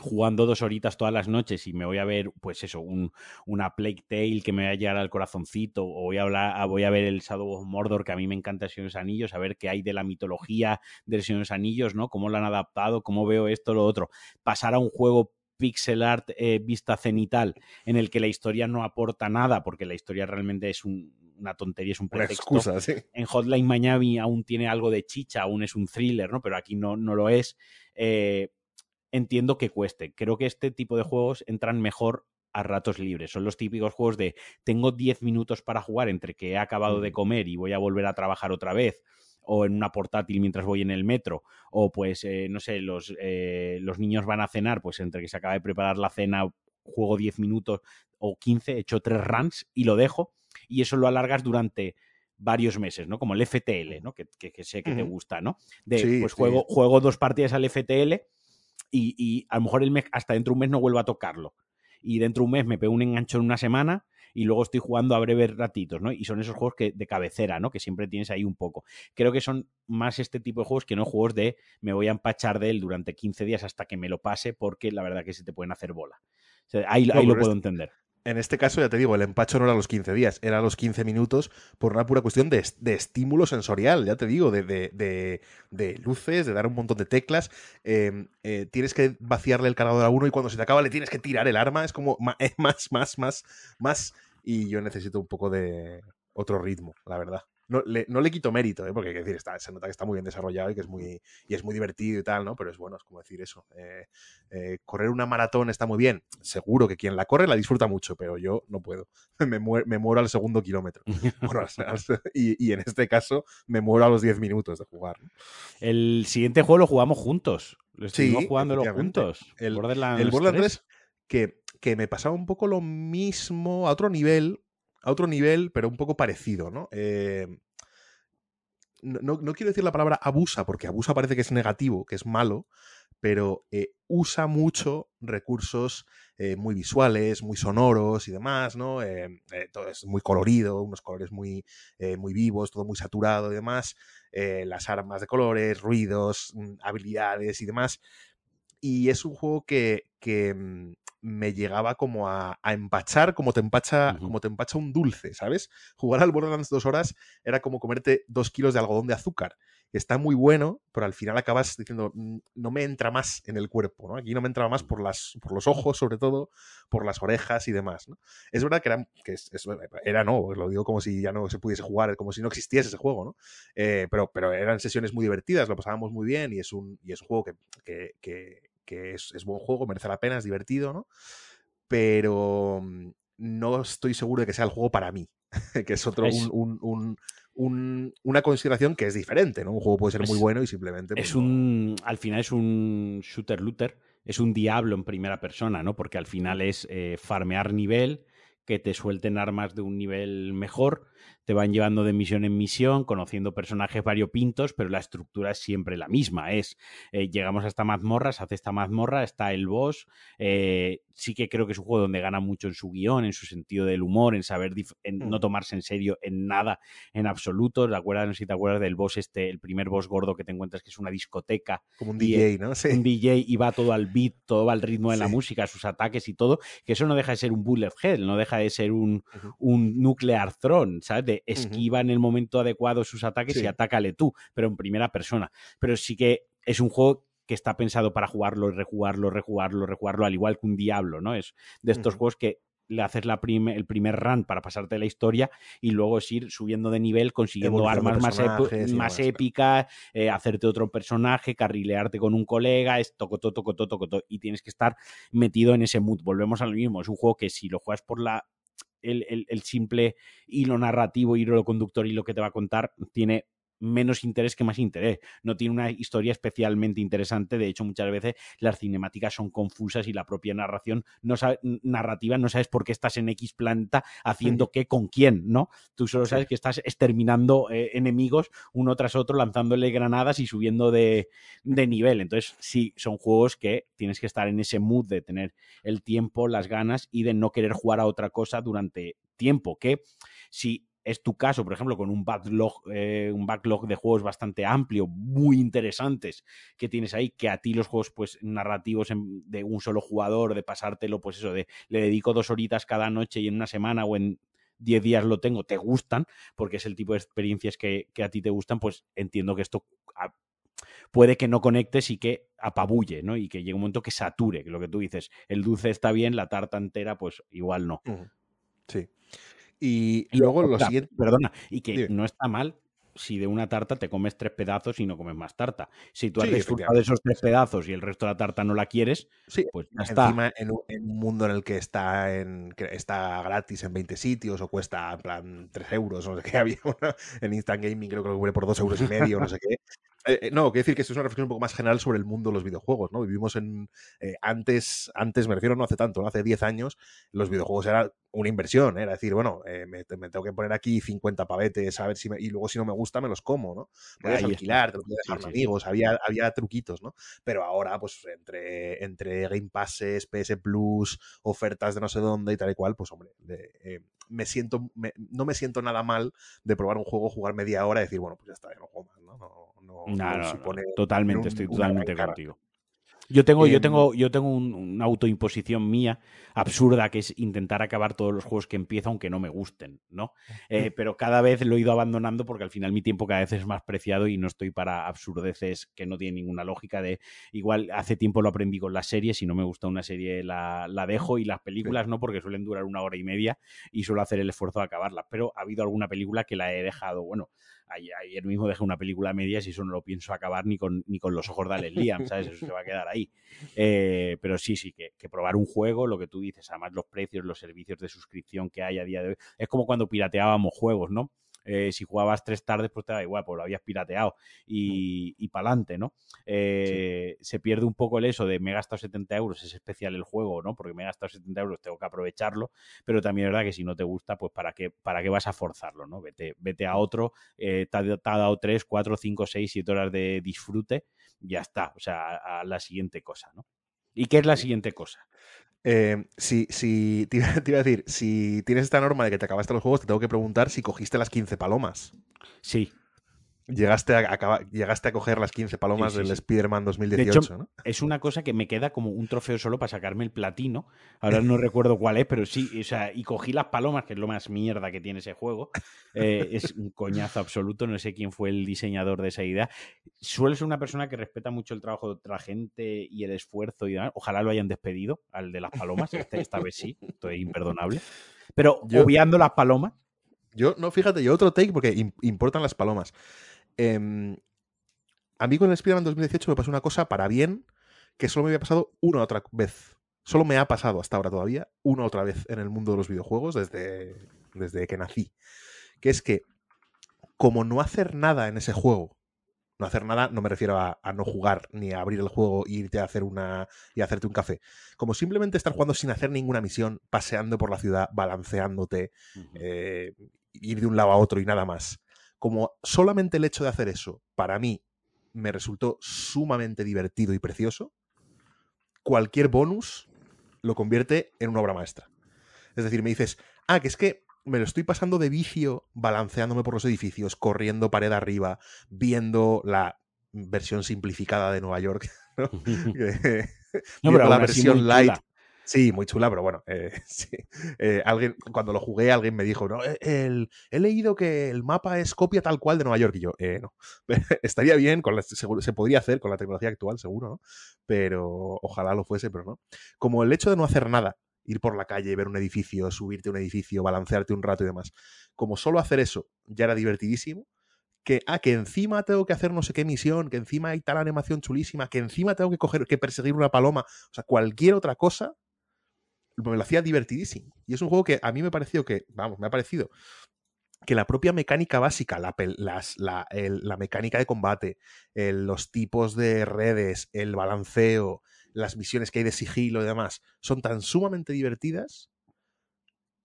jugando dos horitas todas las noches y me voy a ver, pues eso, un, una Plague Tale que me va a llegar al corazoncito, o voy a hablar, voy a ver el Shadow of Mordor, que a mí me encanta el Señor de los Anillos, a ver qué hay de la mitología del Señor de los Anillos, ¿no? Cómo lo han adaptado, cómo veo esto, lo otro. Pasar a un juego pixel art eh, vista cenital en el que la historia no aporta nada, porque la historia realmente es un- una tontería, es un Una pretexto excusa, sí. en Hotline Miami aún tiene algo de chicha, aún es un thriller, ¿no? Pero aquí no, no lo es. Eh, entiendo que cueste. Creo que este tipo de juegos entran mejor a ratos libres. Son los típicos juegos de tengo 10 minutos para jugar entre que he acabado de comer y voy a volver a trabajar otra vez o en una portátil mientras voy en el metro, o pues, eh, no sé, los, eh, los niños van a cenar, pues entre que se acaba de preparar la cena, juego 10 minutos o 15, echo tres runs y lo dejo, y eso lo alargas durante varios meses, ¿no? Como el FTL, ¿no? Que, que- que sé que te gusta, ¿no? De, Sí, pues sí. juego, juego dos partidas al FTL y, y a lo mejor el mes, hasta dentro de un mes no vuelvo a tocarlo. Y dentro de un mes me pego un engancho en una semana y luego estoy jugando a breves ratitos, ¿no? Y son esos juegos que, de cabecera, ¿no? Que siempre tienes ahí un poco. Creo que son más este tipo de juegos que no juegos de me voy a empachar de él durante 15 días hasta que me lo pase porque la verdad que se te pueden hacer bola. O sea, ahí No, ahí lo puedo entender. En este caso, ya te digo, el empacho no era los 15 días, era los 15 minutos por una pura cuestión de, de estímulo sensorial, ya te digo, de, de- de- luces, de dar un montón de teclas. Eh, eh, tienes que vaciarle el cargador a uno y cuando se te acaba le tienes que tirar el arma. Es como eh, más, más, más, más. Y yo necesito un poco de otro ritmo, la verdad. No le, no le quito mérito, ¿eh? porque hay que decir, está, se nota que está muy bien desarrollado y que es muy, y es muy divertido y tal, ¿no? Pero es bueno, es como decir eso. eh, eh, correr una maratón está muy bien. Seguro que quien la corre la disfruta mucho, pero yo no puedo. Me, muer- me muero al segundo kilómetro. Bueno, al- al- y, y en este caso me muero a los 10 minutos de jugar. ¿no? El siguiente juego lo jugamos juntos. Lo estuvimos Sí, jugándolo juntos. El- Borderlands el Borderlands 3. 3, que, que me pasaba un poco lo mismo a otro nivel, a otro nivel, pero un poco parecido, ¿no? Eh, no, no- no quiero decir la palabra abusa, porque abusa parece que es negativo, que es malo, pero eh, usa mucho recursos eh, muy visuales, muy sonoros y demás, ¿no? Todo es muy colorido, unos colores muy, muy vivos, todo muy saturado y demás, las armas de colores, ruidos, mm, habilidades y demás. Y es un juego que, que mm, me llegaba como a, empachar, como te empacha, como te empacha un dulce, ¿sabes? Jugar al Borderlands dos horas era como comerte dos kilos de algodón de azúcar. Está muy bueno, pero al final acabas diciendo, mm, no me entra más en el cuerpo, ¿no? Aquí no me entraba más por, las, por los ojos, sobre todo, por las orejas y demás, ¿no? Es verdad que era, que era no, lo digo como si ya no se pudiese jugar, como si no existiese ese juego, ¿no? Eh, pero, pero eran sesiones muy divertidas, lo pasábamos muy bien y es un, y es un juego que, que es, buen juego, merece la pena, es divertido, ¿no? Pero mm, no estoy seguro de que sea el juego para mí, que es otro, una consideración que es diferente, ¿no? Un juego puede ser muy bueno y simplemente... es pues, un, al final es un shooter-looter, es un diablo en primera persona, ¿no? Porque al final es eh, farmear nivel, que te suelten armas de un nivel mejor te van llevando de misión en misión, conociendo personajes variopintos, pero la estructura es siempre la misma. Es, eh, llegamos a esta mazmorra, se hace esta mazmorra, está el boss. Eh, sí que creo que es un juego donde gana mucho en su guion, en su sentido del humor, en saber en no mm. tomarse en serio en nada, en absoluto. ¿Te acuerdas? No sé si te acuerdas del boss este, el primer boss gordo que te encuentras, que es una discoteca. Como un DJ, ¿no? Sí. Un DJ y va todo al beat, todo va al ritmo de la música, sus ataques y todo. Que eso no deja de ser un bullet hell, no deja de ser un, un nuclear throne, ¿sabes? Esquiva en el momento adecuado sus ataques y atácale tú, pero en primera persona. Pero sí que es un juego que está pensado para jugarlo, rejugarlo, rejugarlo, rejugarlo, al igual que un diablo, ¿no? Es de estos juegos que le haces la el primer run para pasarte la historia y luego es ir subiendo de nivel, consiguiendo armas más, más épicas, eh, hacerte otro personaje, carrilearte con un colega, es toco, toco, toco, toco, toco, y tienes que estar metido en ese mood. Volvemos a lo mismo, es un juego que si lo juegas por la el, simple hilo narrativo, hilo conductor y lo que te va a contar tiene menos interés que más interés. No tiene una historia especialmente interesante. De hecho, muchas veces las cinemáticas son confusas y la propia narración no narrativa no sabes por qué estás en X planta haciendo qué con quién, ¿no? Tú solo sabes que estás exterminando eh, enemigos uno tras otro, lanzándole granadas y subiendo de, de nivel. Entonces, sí, son juegos que tienes que estar en ese mood de tener el tiempo, las ganas y de no querer jugar a otra cosa durante tiempo. Que si es tu caso, por ejemplo, con un backlog, eh, un backlog de juegos bastante amplio, muy interesantes que tienes ahí, que a ti los juegos pues narrativos de un solo jugador, de pasártelo, pues eso, de le dedico dos horitas cada noche y en una semana o en diez días lo tengo, te gustan, porque es el tipo de experiencias que, a ti te gustan, pues entiendo que esto puede que no conectes y que apabulle, ¿no? Y que llegue un momento que sature, que lo que tú dices, el dulce está bien, la tarta entera, pues igual no. Sí. Y, luego lo siguiente. Perdona, y que no está mal si de una tarta te comes tres pedazos y no comes más tarta. Si tú has disfrutado de esos tres pedazos y el resto de la tarta no la quieres, pues ya está. En un, en un, mundo en el que está, en, está gratis en 20 sitios o cuesta en plan 3 euros, no sé qué había en Instant Gaming, creo que lo por 2 euros y medio, no sé qué. Eh, eh, no, quiero decir que esto es una reflexión un poco más general sobre el mundo de los videojuegos, ¿no? Vivimos en... Eh, antes, antes, me refiero no hace tanto, ¿no? hace 10 años, los videojuegos eran una inversión, era decir, bueno, me, tengo que poner aquí 50 pavetes, a ver si y luego si no me gusta me los como, ¿no? Puedes alquilar, te lo puedes dejar amigos, Había, había truquitos, ¿no? Pero ahora, pues entre, entre Game Passes, PS Plus, ofertas de no sé dónde y tal y cual, pues hombre, me siento, no me siento nada mal de probar un juego, jugar media hora y decir, bueno, pues ya está, ya no juego más, ¿no? no no, totalmente, estoy totalmente contigo. Yo tengo, yo em, tengo, yo tengo una autoimposición mía absurda que es intentar acabar todos los juegos que empiezo aunque no me gusten, ¿no? Eh, pero cada vez lo he ido abandonando porque al final mi tiempo cada vez es más preciado y no estoy para absurdeces que no tienen ninguna lógica de igual hace tiempo lo aprendí con las series, si no me gusta una serie la, la dejo y las películas no porque suelen durar una hora y media y suelo hacer el esfuerzo de acabarlas, pero ha habido alguna película que la he dejado, bueno, ayer, mismo dejé una película a medias y eso no lo pienso acabar ni con, ni con los ojos de Alex Liam, ¿sabes? Eso se va a quedar ahí. Eh, pero sí, sí, que, que, probar un juego, lo que tú dices, además los precios, los servicios de suscripción que hay a día de hoy, es como cuando pirateábamos juegos, ¿no? Eh, si jugabas tres tardes, pues te da igual, pues lo habías pirateado y, y para adelante, ¿no? Eh, se pierde un poco el eso de me he gastado 70 euros, es especial el juego, ¿no? Porque me he gastado 70 euros, tengo que aprovecharlo, pero también es verdad que si no te gusta, pues para qué, para qué vas a forzarlo, ¿no? Vete, vete a otro, eh, te, ha, dado 3, 4, 5, 6, 7 horas de disfrute, ya está, o sea, a la siguiente cosa, ¿no? ¿Y qué es la siguiente cosa? Eh, si, si te, iba, a decir, si tienes esta norma de que te acabaste los juegos, te tengo que preguntar si cogiste las 15 palomas. Sí. Llegaste a, acabar, llegaste a coger las 15 palomas Sí, sí, del. Spider-Man De 2018, hecho, ¿no? es una cosa que me queda como un trofeo solo para sacarme el platino. Ahora no recuerdo cuál es, pero sí, o sea, y cogí las palomas, que es lo más mierda que tiene ese juego. Eh, es un coñazo absoluto, no sé quién fue el diseñador de esa idea. Suele ser una persona que respeta mucho el trabajo de otra gente y el esfuerzo y demás. Ojalá lo hayan despedido al de las palomas, este- esta vez sí, esto es imperdonable. Pero Yo- obviando las palomas, Yo, no, fíjate, yo otro take porque im- importan las palomas. Em, a mí con el Spider-Man 2018 me pasó una cosa para bien que solo me había pasado una otra vez. Solo me ha pasado hasta ahora todavía una otra vez en el mundo de los videojuegos desde, desde que nací. Que es que, como no hacer nada en ese juego, no hacer nada no me refiero a, a no jugar ni a abrir el juego e irte a hacer una y a hacerte un café. Como simplemente estar jugando sin hacer ninguna misión, paseando por la ciudad, balanceándote, eh, ir de un lado a otro y nada más. Como solamente el hecho de hacer eso, para mí, me resultó sumamente divertido y precioso, cualquier bonus lo convierte en una obra maestra. Es decir, me dices, ah, que es que me lo estoy pasando de vicio balanceándome por los edificios, corriendo pared arriba, viendo la versión simplificada de Nueva York. ¿no? Pero la versión light. chula. Sí, muy chula, pero bueno, eh. Eh, alguien, cuando lo jugué, alguien me dijo, no, eh, el- he leído que el mapa es copia tal cual de Nueva York. Y yo, eh, no. Estaría bien, con la- se podría hacer con la tecnología actual, seguro, ¿no? Pero ojalá lo fuese, pero no. Como el hecho de no hacer nada, ir por la calle, ver un edificio, subirte a un edificio, balancearte un rato y demás, como solo hacer eso ya era divertidísimo, que, ah, que encima tengo que hacer no sé qué misión, que encima hay tal animación chulísima, que encima tengo que coger, que perseguir una paloma, o sea, cualquier otra cosa, me lo hacía divertidísimo. Y es un juego que a mí me ha parecido que, vamos, me ha parecido que la propia mecánica básica, la, la, la mecánica de combate, los tipos de redes, el balanceo, las misiones que hay de sigilo y demás, son tan sumamente divertidas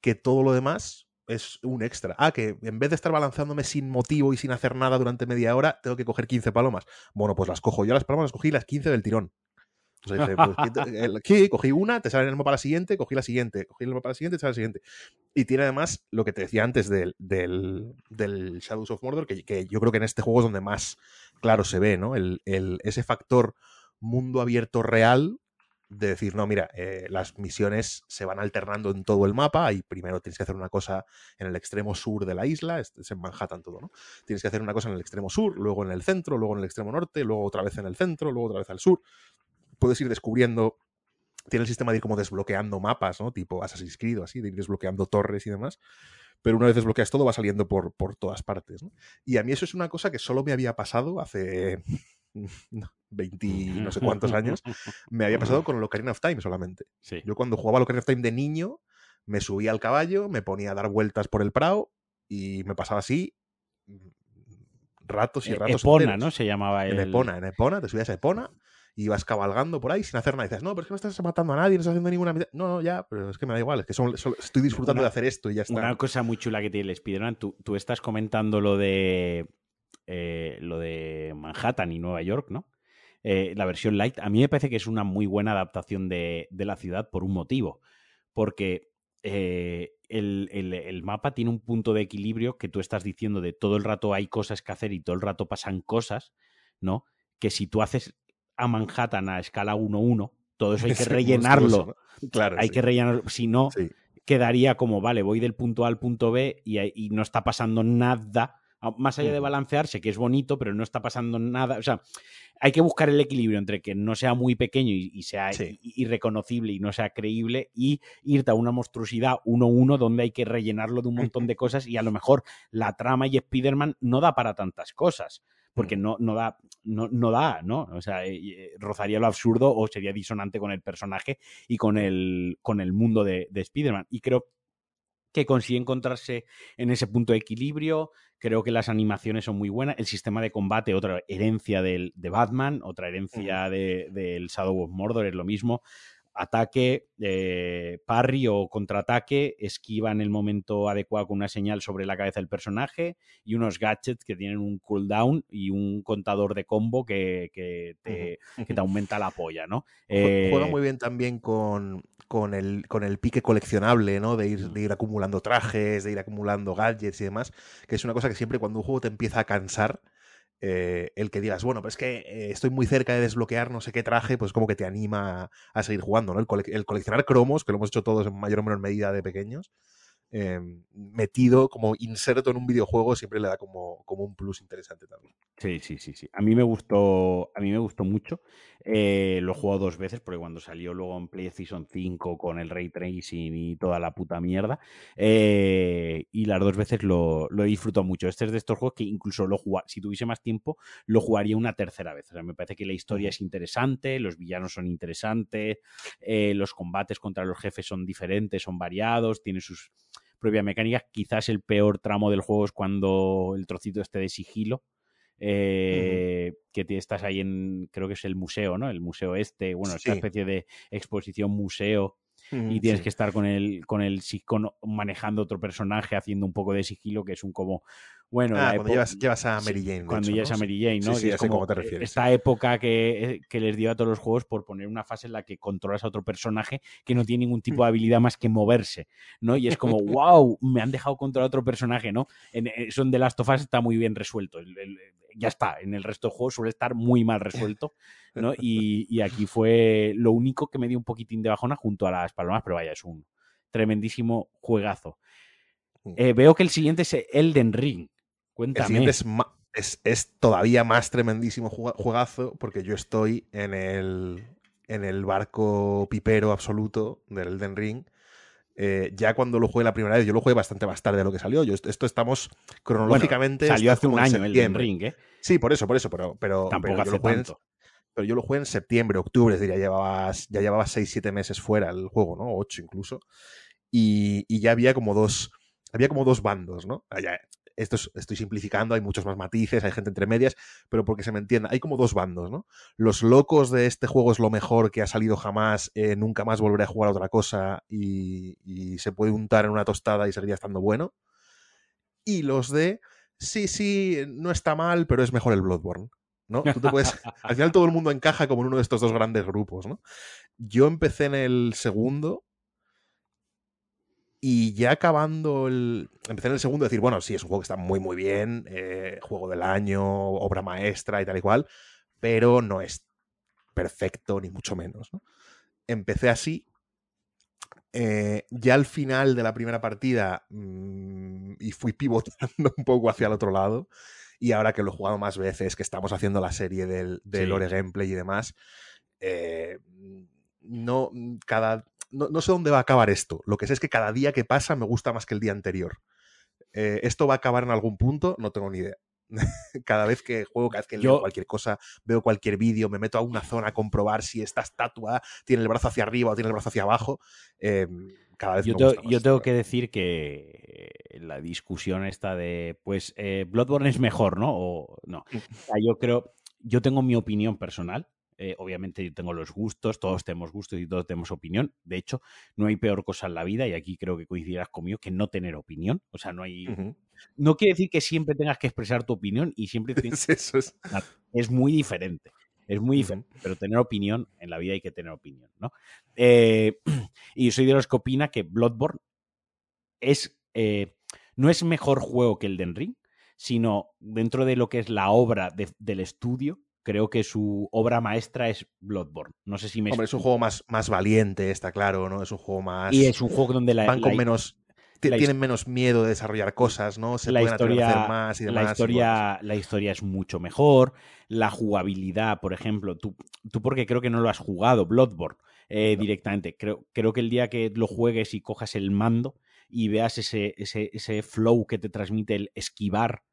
que todo lo demás es un extra. Ah, que en vez de estar balanceándome sin motivo y sin hacer nada durante media hora, tengo que coger 15 palomas. Bueno, pues las cojo. Yo las palomas las cogí las 15 del tirón. O sea, dice, sí, cogí una, te sale en el mapa la siguiente, cogí la siguiente, cogí el mapa la siguiente, te sale la siguiente. Y tiene además lo que te decía antes del, del, del Shadows of Mordor, que, que yo creo que en este juego es donde más claro se ve, ¿no? El, el- ese factor mundo abierto real de decir, no, mira, eh, las misiones se van alternando en todo el mapa y primero tienes que hacer una cosa en el extremo sur de la isla, es, es en Manhattan todo, ¿no? Tienes que hacer una cosa en el extremo sur, luego en el centro, luego en el extremo norte, luego otra vez en el centro, luego otra vez al sur. Puedes ir descubriendo tiene el sistema de ir como desbloqueando mapas, ¿no? Tipo Assassin's Creed o así, de ir desbloqueando torres y demás. Pero una vez desbloqueas todo, va saliendo por, por todas partes, ¿no? Y a mí eso es una cosa que solo me había pasado hace no, 20 no sé cuántos años. Me había pasado con el Ocarina of Time solamente. Sí. Yo cuando jugaba al Ocarina of Time de niño, me subía al caballo, me ponía a dar vueltas por el prado y me pasaba así mm, ratos y Eh, ratos Epona, enteros. ¿no? Se llamaba el... En Epona, en Epona, te subías a Epona y ibas cabalgando por ahí sin hacer nada. Y dices, no, pero es que no estás matando a nadie, no estás haciendo ninguna. mitad". No, no, ya, pero es que me da igual, es que son- estoy disfrutando Una- de hacer esto y ya está. Una cosa muy chula que tiene el Spider-Man, tú, tú estás comentando lo de eh, lo de Manhattan y Nueva York, ¿no? Eh, la versión light, a mí me parece que es una muy buena adaptación de, de la ciudad por un motivo. Porque eh, el, el- el mapa tiene un punto de equilibrio que tú estás diciendo de todo el rato hay cosas que hacer y todo el rato pasan cosas, ¿no? Que si tú haces a Manhattan a escala 1-1, todo eso hay que rellenarlo. Claro. Hay sí. que rellenarlo. Si no, Sí. quedaría como, vale, voy del punto A al punto B y, no está pasando nada. Más allá de balancearse, que es bonito, pero no está pasando nada. O sea, hay que buscar el equilibrio entre que no sea muy pequeño y, y sea Sí. irreconocible y no sea creíble y irte a una monstruosidad 1-1 donde hay que rellenarlo de un montón de cosas y a lo mejor la trama y Spider-Man no da para tantas cosas. Porque no, no da, no, no da, ¿no? O sea, eh, eh, rozaría lo absurdo o sería disonante con el personaje y con el, con el mundo de, de Spider-Man. Y creo que consigue encontrarse en ese punto de equilibrio. Creo que las animaciones son muy buenas. El sistema de combate, otra herencia del, de Batman, otra herencia de- del Shadow of Mordor, es lo mismo. Ataque, eh, parry o contraataque, esquiva en el momento adecuado con una señal sobre la cabeza del personaje y unos gadgets que tienen un cooldown y un contador de combo que, que te, que te aumenta la polla, ¿no? Jue- Juega Eh, muy bien también con, con, el, con el pique coleccionable, ¿no? De ir, de ir acumulando trajes, de ir acumulando gadgets y demás, que es una cosa que siempre cuando un juego te empieza a cansar, eh, el que digas, bueno, pues es que eh, estoy muy cerca de desbloquear no sé qué traje, pues como que te anima a, seguir jugando, ¿no? El, el, coleccionar cromos, que lo hemos hecho todos en mayor o menor medida de pequeños, Em, metido, como inserto en un videojuego, siempre le da como, como un plus interesante también. Sí, sí, sí, sí. A mí me gustó, a mí me gustó mucho. Eh, lo he jugado dos veces, porque cuando salió luego en PlayStation 5 con el Ray Tracing y toda la puta mierda. Eh, y las dos veces lo, lo, he disfrutado mucho. Este es de estos juegos que incluso lo jugar, si tuviese más tiempo, lo jugaría una tercera vez. O sea, me parece que la historia es interesante, los villanos son interesantes, eh, los combates contra los jefes son diferentes, son variados, tiene sus propia mecánica. Quizás el peor tramo del juego es cuando el trocito este de sigilo. Eh, que estás ahí en, creo que es el museo, ¿no? El museo este, bueno, esta especie de exposición museo y tienes que estar con el, con el manejando otro personaje, haciendo un poco de sigilo, que es un como bueno, ah, cuando llevas, a Mary Jane. cuando llevas a Mary Jane, ¿no? Sí, es como te refieres. Esta época que, que, les dio a todos los juegos por poner una fase en la que controlas a otro personaje que no tiene ningún tipo de habilidad más que moverse, ¿no? Y es como, wow, me han dejado controlar a otro personaje, ¿no? En, eso en The Last of Us está muy bien resuelto. ya está, en el resto del juego suele estar muy mal resuelto, ¿no? Y, y aquí fue lo único que me dio un poquitín de bajona junto a las palomas, pero vaya, es un tremendísimo juegazo. Mm. Eh, veo que el siguiente es Elden Ring. Cuéntame. El siguiente es, todavía más tremendísimo juegazo porque yo estoy en el, en el barco pipero absoluto del Elden Ring. Eh, ya cuando lo jugué la primera vez, yo lo jugué bastante más tarde de lo que salió. Yo, esto estamos cronológicamente. salió hace un año el Elden Ring, ¿eh? Sí, por eso, por eso, pero, pero, Tampoco hace yo lo tanto. pero yo lo jugué en septiembre, octubre, es decir, ya llevabas, ya llevabas 6-7 meses fuera el juego, ¿no? 8 incluso. Y, y, ya había como dos. Había como dos bandos, ¿no? Esto estoy simplificando, hay muchos más matices, hay gente entre medias, pero porque se me entienda, hay como dos bandos, ¿no? Los locos de este juego es lo mejor que ha salido jamás, eh, nunca más volveré a jugar a otra cosa y, se puede untar en una tostada y seguiría estando bueno. Y los de, sí, sí, no está mal, pero es mejor el Bloodborne. ¿no? Tú te puedes, al final todo el mundo encaja como en uno de estos dos grandes grupos, ¿no? Yo empecé en el segundo y ya acabando el. Empecé en el segundo a decir, bueno, sí, es un juego que está muy, muy bien, eh, juego del año, obra maestra y tal y cual, pero no es perfecto, ni mucho menos. Empecé así. Eh, ya al final de la primera partida mm, y fui pivotando un poco hacia el otro lado. Y ahora que lo he jugado más veces, que estamos haciendo la serie del, del Lore Gameplay y demás, eh, no, cada, no, sé dónde va a acabar esto. Lo que sé es que cada día que pasa me gusta más que el día anterior. Eh, ¿Esto va a acabar en algún punto? No tengo ni idea. cada vez que juego, cada vez que leo cualquier cosa, veo cualquier vídeo, me meto a una zona a comprobar si esta estatua tiene el brazo hacia arriba o tiene el brazo hacia abajo. Em, cada vez yo, yo tengo que decir que la discusión esta de, pues, eh, Bloodborne es mejor, ¿no? O no. Mm. yo creo, yo tengo mi opinión personal eh, obviamente yo tengo los gustos, todos tenemos gustos y todos tenemos opinión. De hecho, no hay peor cosa en la vida, y aquí creo que coincidirás conmigo, que no tener opinión. O sea, no hay. No quiere decir que siempre tengas que expresar tu opinión y siempre tienes... Eso es. es muy diferente. Es muy diferente, pero tener opinión, en la vida hay que tener opinión, ¿no? Eh, y soy de los que opina que Bloodborne es, eh, no es mejor juego que el Den Ring, sino dentro de lo que es la obra del estudio, creo que su obra maestra es Bloodborne. No sé si me. Hombre, es un juego más, más valiente, está claro, ¿no? Es un juego más. Y es un juego donde la. Van con menos. Tienen menos miedo de desarrollar cosas, ¿no? Se la pueden historia, más y demás. La historia, la historia es mucho mejor. La jugabilidad, por ejemplo, tú, tú porque creo que no lo has jugado, Bloodborne, eh, directamente. Creo, creo que el día que lo juegues y cojas el mando y veas ese, ese, ese flow que te transmite el esquivar,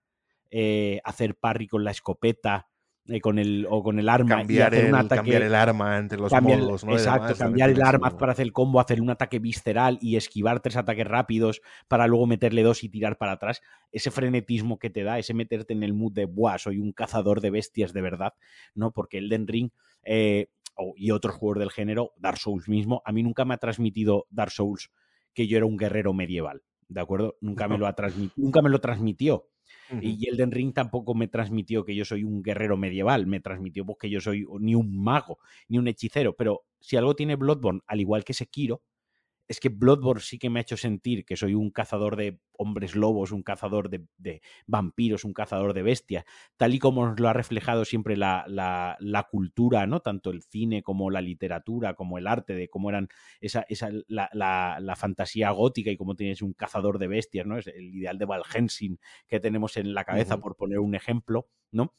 eh, hacer parry con la escopeta, eh, con el, o con el arma cambiar, y hacer un el, ataque, cambiar el arma entre los modos, ¿no? Exacto, cambiar el arma para hacer el combo, hacer un ataque visceral y esquivar tres ataques rápidos para luego meterle dos y tirar para atrás. Ese frenetismo que te da, ese meterte en el mood de, buah, soy un cazador de bestias de verdad, ¿no? Porque el Den Ring eh, y otros juegos del género, Dark Souls mismo, a mí nunca me ha transmitido Dark Souls que yo era un guerrero medieval, ¿de acuerdo? Nunca me lo, ha nunca me lo transmitió. Y Elden Ring tampoco me transmitió que yo soy un guerrero medieval, me transmitió pues, que yo soy ni un mago, ni un hechicero. Pero si algo tiene Bloodborne, al igual que Sekiro, es que Bloodborne sí que me ha hecho sentir que soy un cazador de hombres lobos, un cazador de, vampiros, un cazador de bestias, tal y como lo ha reflejado siempre la, cultura, ¿no? Tanto el cine como la literatura, como el arte, de cómo eran esa, esa la, fantasía gótica y cómo tienes un cazador de bestias, ¿no? Es el ideal de Val que tenemos en la cabeza, por poner un ejemplo, ¿no?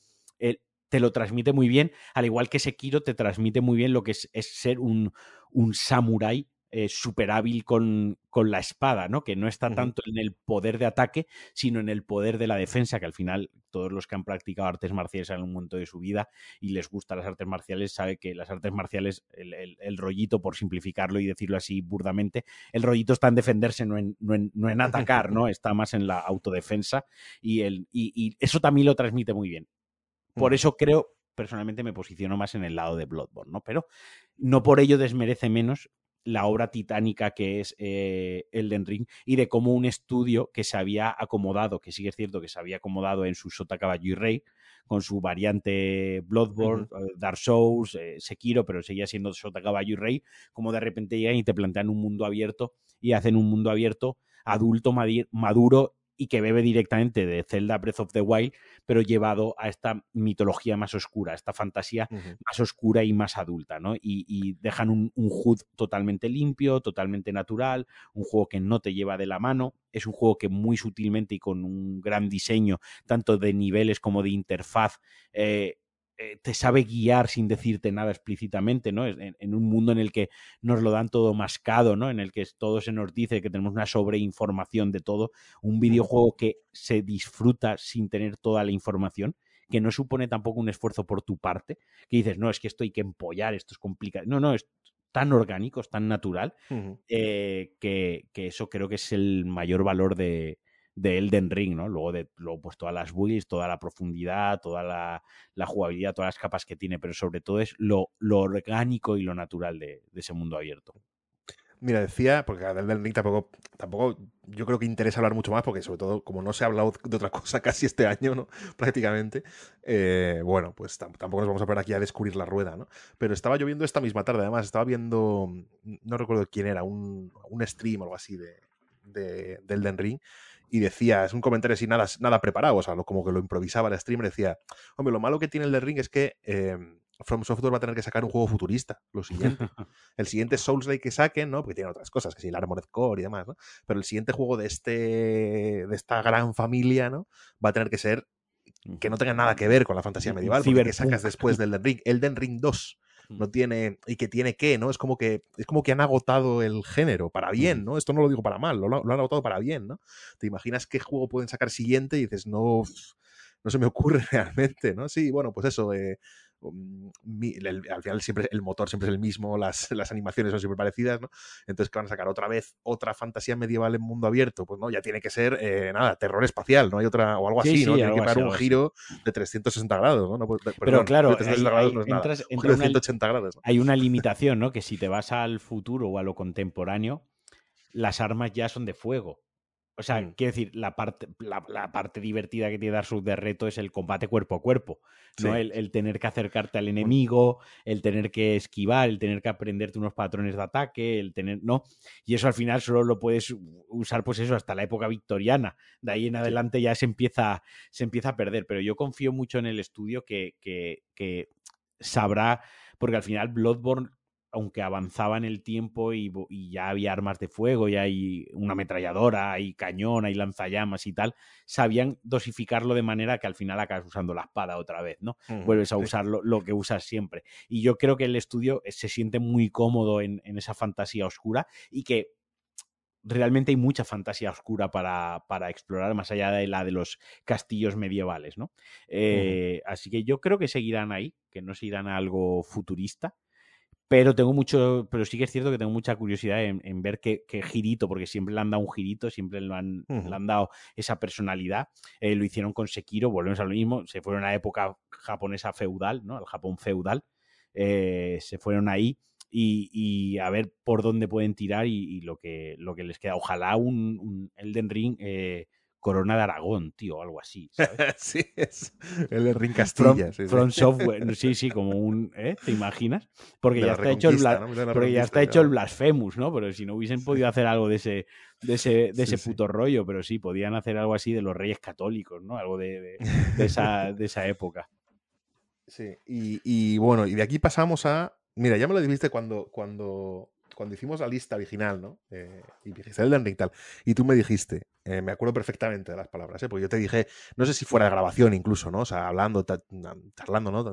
te lo transmite muy bien, al igual que Sekiro te transmite muy bien lo que es, ser un, un samurái eh, super hábil con, con, la espada, ¿no? Que no está tanto en el poder de ataque, sino en el poder de la defensa, que al final todos los que han practicado artes marciales en un momento de su vida y les gustan las artes marciales, sabe que las artes marciales, el, rollito, por simplificarlo y decirlo así burdamente, el rollito está en defenderse, no en, no en, atacar, ¿no? Está más en la autodefensa y, el, y, eso también lo transmite muy bien. Por eso creo, personalmente me posiciono más en el lado de Bloodborne, ¿no? Pero no por ello desmerece menos la obra titánica que es eh, Elden Ring y de cómo un estudio que se había acomodado, que sí es cierto que se había acomodado en su Sota Caballo y Rey, con su variante Bloodborne, eh, Dark Souls, eh, Sekiro, pero seguía siendo Sota Caballo y Rey, como de repente llegan y te plantean un mundo abierto y hacen un mundo abierto adulto, maduro y que bebe directamente de Zelda Breath of the Wild, pero llevado a esta mitología más oscura, esta fantasía más oscura y más adulta, ¿no? Y, dejan un, un HUD totalmente limpio, totalmente natural, un juego que no te lleva de la mano, es un juego que muy sutilmente y con un gran diseño, tanto de niveles como de interfaz, eh, eh, te sabe guiar sin decirte nada explícitamente, ¿no? En, en, un mundo en el que nos lo dan todo mascado, ¿no? En el que todo se nos dice que tenemos una sobreinformación de todo, un videojuego que se disfruta sin tener toda la información, que no supone tampoco un esfuerzo por tu parte, que dices, no, es que esto hay que empollar, esto es complicado. No, no, es tan orgánico, es tan natural, eh, que, que, eso creo que es el mayor valor de, de Elden Ring, ¿no? Luego, de, luego pues todas las builds, toda la profundidad, toda la, jugabilidad, todas las capas que tiene, pero sobre todo es lo, orgánico y lo natural de, ese mundo abierto. Mira, decía, porque a Elden Ring tampoco, tampoco yo creo que interesa hablar mucho más, porque sobre todo, como no se ha hablado de otra cosa casi este año, ¿no? Prácticamente, eh, bueno, pues tampoco nos vamos a poner aquí a descubrir la rueda, ¿no? Pero estaba lloviendo esta misma tarde, además, estaba viendo, no recuerdo quién era, un, stream o algo así de, de Elden Ring, y decía, es un comentario así nada, nada preparado, o sea, como que lo improvisaba el streamer, decía, hombre, lo malo que tiene el de Ring es que em, From Software va a tener que sacar un juego futurista, lo siguiente. el siguiente Souls-like que saquen, ¿no? Porque tiene otras cosas, que si el Armored Core y demás, ¿no? Pero el siguiente juego de, este, de esta gran familia, ¿no? Va a tener que ser que no tenga nada que ver con la fantasía medieval, porque que sacas después del Den Ring. Den Ring 2 no tiene y que tiene que, ¿no? Es como que es como que han agotado el género para bien, ¿no? Esto no lo digo para mal, lo, lo han agotado para bien, ¿no? Te imaginas qué juego pueden sacar siguiente y dices, no, no se me ocurre realmente, ¿no? Sí, bueno, pues eso, eh, Um, al final siempre el motor siempre es el mismo, las, las, animaciones son siempre parecidas, ¿no? Entonces, que van a sacar otra vez otra fantasía medieval en mundo abierto, pues no, ya tiene que ser, eh, nada, terror espacial, ¿no? Hay otra, o algo así, ¿no? tiene que dar un giro de 360 grados, ¿no? Pero claro, hay una limitación, ¿no? Que si te vas al futuro o a lo contemporáneo, las armas ya son de fuego. O sea, mm. quiero decir, la parte, la, parte divertida que tiene Dark Souls de reto es el combate cuerpo a cuerpo, ¿no? El, tener que acercarte al enemigo, el tener que esquivar, el tener que aprenderte unos patrones de ataque, el tener, ¿no? Y eso al final solo lo puedes usar, pues eso, hasta la época victoriana. De ahí en adelante ya se empieza, se empieza a perder. Pero yo confío mucho en el estudio que, que, que sabrá, porque al final Bloodborne aunque avanzaba en el tiempo y, ya había armas de fuego, ya hay una ametralladora, hay cañón, hay lanzallamas y tal, sabían dosificarlo de manera que al final acabas usando la espada otra vez, ¿no? Vuelves a usar lo, que usas siempre. Y yo creo que el estudio se siente muy cómodo en, esa fantasía oscura y que realmente hay mucha fantasía oscura para, explorar, más allá de la de los castillos medievales, ¿no? Eh, así que yo creo que seguirán ahí, que no se irán a algo futurista pero tengo mucho, pero sí que es cierto que tengo mucha curiosidad en, ver qué, girito, porque siempre le han dado un girito, siempre le han, le han dado esa personalidad. Eh, lo hicieron con Sekiro, volvemos a lo mismo, se fueron a la época japonesa feudal, ¿no? Al Japón feudal. Eh, se fueron ahí y, a ver por dónde pueden tirar y, lo, que, lo que les queda. Ojalá un, Elden Ring eh, Corona de Aragón, tío, algo así. ¿sabes? sí, es el Ring From, Castilla. sí, sí. From Software, sí, sí, como un, ¿eh? ¿Te imaginas? Porque De ya está hecho el bla- ¿no? Porque ya está hecho el. Blasphemous, ¿no? Pero si no hubiesen podido hacer algo de ese, de ese, de Sí, ese sí. puto rollo, pero sí, podían hacer algo así de los Reyes Católicos, ¿no? Algo de, de- de esa, de esa época. Sí, y, y bueno, y de aquí pasamos a. Mira, ya me lo dijiste cuando, cuando, cuando hicimos la lista original, ¿no? Eh, y dijiste Ring y tal. Y tú me dijiste, eh, me acuerdo perfectamente de las palabras, ¿eh? Porque yo te dije, no sé si fuera de grabación incluso, ¿no? O sea, hablando, charlando, ¿no?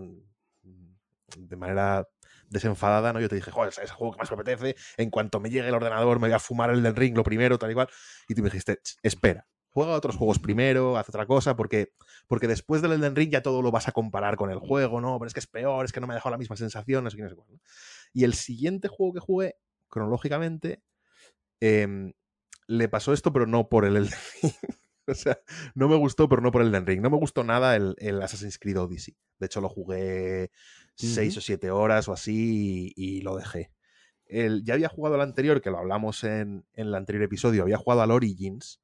De manera desenfadada, ¿no? Yo te dije, joder, es el juego que más me apetece. En cuanto me llegue el ordenador, me voy a fumar el Elden Ring lo primero, tal y cual. Y tú me dijiste, "Ch, espera. Juega otros juegos primero, haz otra cosa, porque porque después del Elden Ring ya todo lo vas a comparar con el juego, ¿no? Pero es que es peor, es que no me ha dejado la misma sensación, no sé qué, no sé cuál. Y el siguiente juego que jugué, cronológicamente, em, le pasó esto, pero no por el Elden Ring. o sea, no me gustó, pero no por el Elden Ring. No me gustó nada el, el Assassin's Creed Odyssey. De hecho, lo jugué seis o siete horas o así y, y lo dejé. El, ya había jugado al anterior, que lo hablamos en, en el anterior episodio, había jugado al Origins,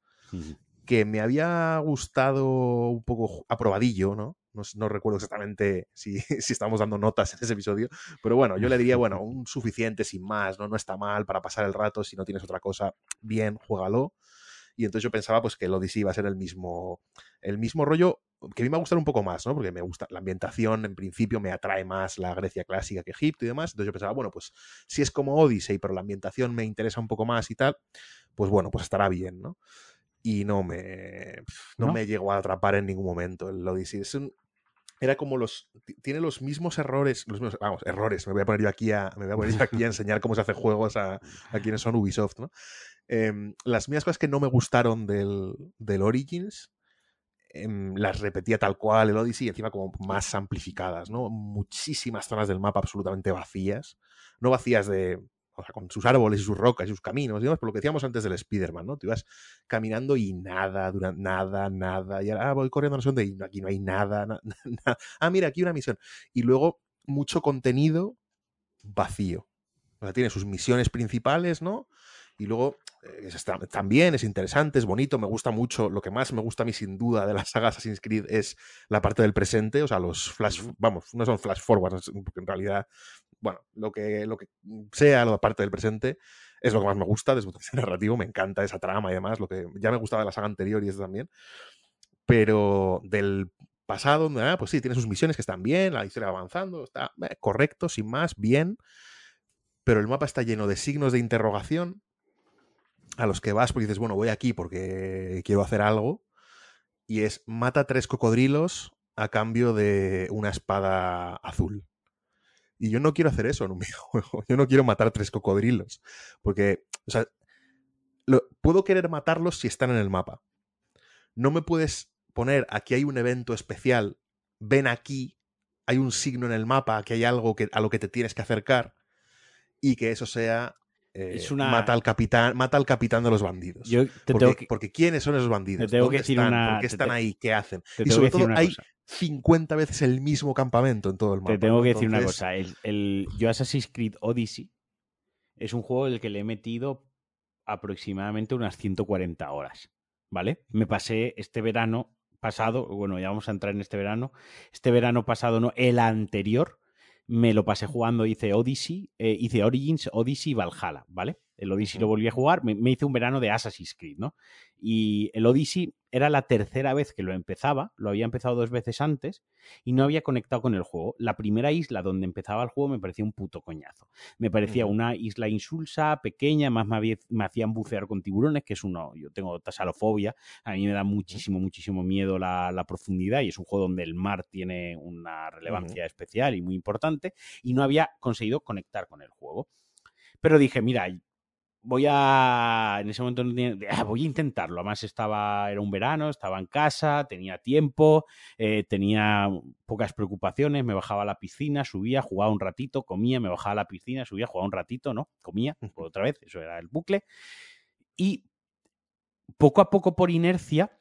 que me había gustado un poco aprobadillo, ¿no? No, recuerdo exactamente si, si estamos dando notas en ese episodio, pero bueno, yo le diría, bueno, un suficiente sin más, ¿no? No está mal para pasar el rato, si no tienes otra cosa, bien, juégalo. Y entonces yo pensaba pues que el Odyssey iba a ser el mismo, el mismo rollo, que a mí me va a gustar un poco más, ¿no? Porque me gusta la ambientación, en principio me atrae más la Grecia clásica que Egipto y demás. Entonces yo pensaba, bueno, pues si es como Odyssey, pero la ambientación me interesa un poco más y tal, pues bueno, pues estará bien, ¿no? y no me, no, ¿No? me llegó a atrapar en ningún momento el Odyssey. Es un- era como los. ti- Tiene los mismos errores. Los mismos, vamos, errores. Me voy a poner yo aquí a, me voy a, poner yo aquí a enseñar cómo se hace juegos a, a quienes son Ubisoft, ¿no? Em, las mismas cosas que no me gustaron del, del Origins. em, las repetía tal cual el Odyssey, y encima como más amplificadas, ¿no? Muchísimas zonas del mapa absolutamente vacías. No vacías de. O sea, con sus árboles y sus rocas y sus caminos, y por lo que decíamos antes del Spider-Man, ¿no? Tú ibas caminando y nada, durante, nada, nada. Y ahora ah, voy corriendo no sé dónde, y aquí no hay nada, na- na- Ah, mira, aquí una misión. Y luego mucho contenido vacío. O sea, tiene sus misiones principales, ¿no? Y luego está- también es interesante, es bonito, me gusta mucho. Lo que más me gusta a mí, sin duda, de la saga Assassin's Creed es la parte del presente, o sea, los flash, vamos, no son flash forwards, porque en realidad, bueno, lo que, lo que sea la parte del presente es lo que más me gusta desde el punto de vista narrativo, me encanta esa trama y demás, lo que ya me gustaba de la saga anterior y eso también. Pero del pasado, ah, pues sí, tiene sus misiones que están bien, la historia va avanzando, está eh, correcto, sin más, bien. Pero el mapa está lleno de signos de interrogación a los que vas porque dices, bueno, voy aquí porque quiero hacer algo. Y es mata tres cocodrilos a cambio de una espada azul. Y yo no quiero hacer eso en un videojuego. Yo no quiero matar tres cocodrilos. Porque, o sea, lo- puedo querer matarlos si están en el mapa. No me puedes poner aquí hay un evento especial, ven aquí, hay un signo en el mapa, aquí hay algo que, a lo que te tienes que acercar y que eso sea eh, Es una- mata al capitán, mata al capitán de los bandidos. Yo te porque, tengo que, porque ¿quiénes son esos bandidos? te tengo que ¿Dónde decir están? una- ¿Por qué están te- ahí? ¿Qué hacen? te y sobre que todo hay cosa. 50 veces el mismo campamento en todo el mapa. Te tengo que decir una cosa. El, el- yo Assassin's Creed Odyssey es un juego en el que le he metido aproximadamente unas 140 horas. ¿Vale? Me pasé este verano pasado, bueno, ya vamos a entrar en este verano. Este verano pasado, no, el anterior, me lo pasé jugando, hice Odyssey, eh, hice Origins, Odyssey Valhalla, ¿vale? El Odyssey lo volví a jugar, me, me hice un verano de Assassin's Creed, ¿no? Y el Odyssey era la tercera vez que lo empezaba, lo había empezado dos veces antes y no había conectado con el juego. La primera isla donde empezaba el juego me parecía un puto coñazo. Me parecía una isla insulsa, pequeña, más me, había- me hacían bucear con tiburones, que es uno, yo tengo tasalofobia, a mí me da muchísimo, muchísimo miedo la, la profundidad y es un juego donde el mar tiene una relevancia especial y muy importante y no había conseguido conectar con el juego. Pero dije, mira, voy a. En ese momento no tenía- ah, voy a intentarlo. Además, estaba. Era un verano, estaba en casa, tenía tiempo, eh, tenía pocas preocupaciones. Me bajaba a la piscina, subía, jugaba un ratito, comía, me bajaba a la piscina, subía, jugaba un ratito, ¿no? Comía por otra vez, eso era el bucle. Y poco a poco, por inercia,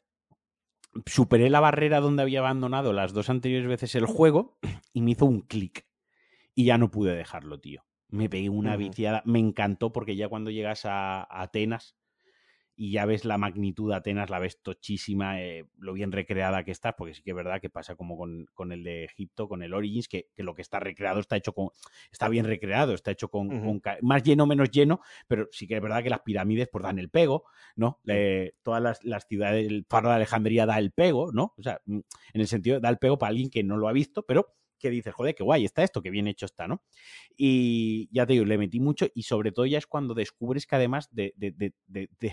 superé la barrera donde había abandonado las dos anteriores veces el juego y me hizo un clic. Y ya no pude dejarlo, tío. Me pegué una Ujú. viciada. Me encantó porque ya cuando llegas a, a Atenas y ya ves la magnitud de Atenas, la ves tochísima, eh, lo bien recreada que está, porque sí que es verdad que pasa como con, el de Egipto, con el Origins, que, lo que está recreado está hecho con, está bien recreado, está hecho con, más lleno, menos lleno, pero sí que es verdad que las pirámides pues dan el pego, ¿no? todas las, las, ciudades, el faro de Alejandría da el pego, ¿no? O sea, mm, en el sentido, da el pego para alguien que no lo ha visto, pero que dices, joder, qué guay está esto, qué bien hecho está, ¿no? Y ya te digo, le metí mucho y sobre todo ya es cuando descubres que además de,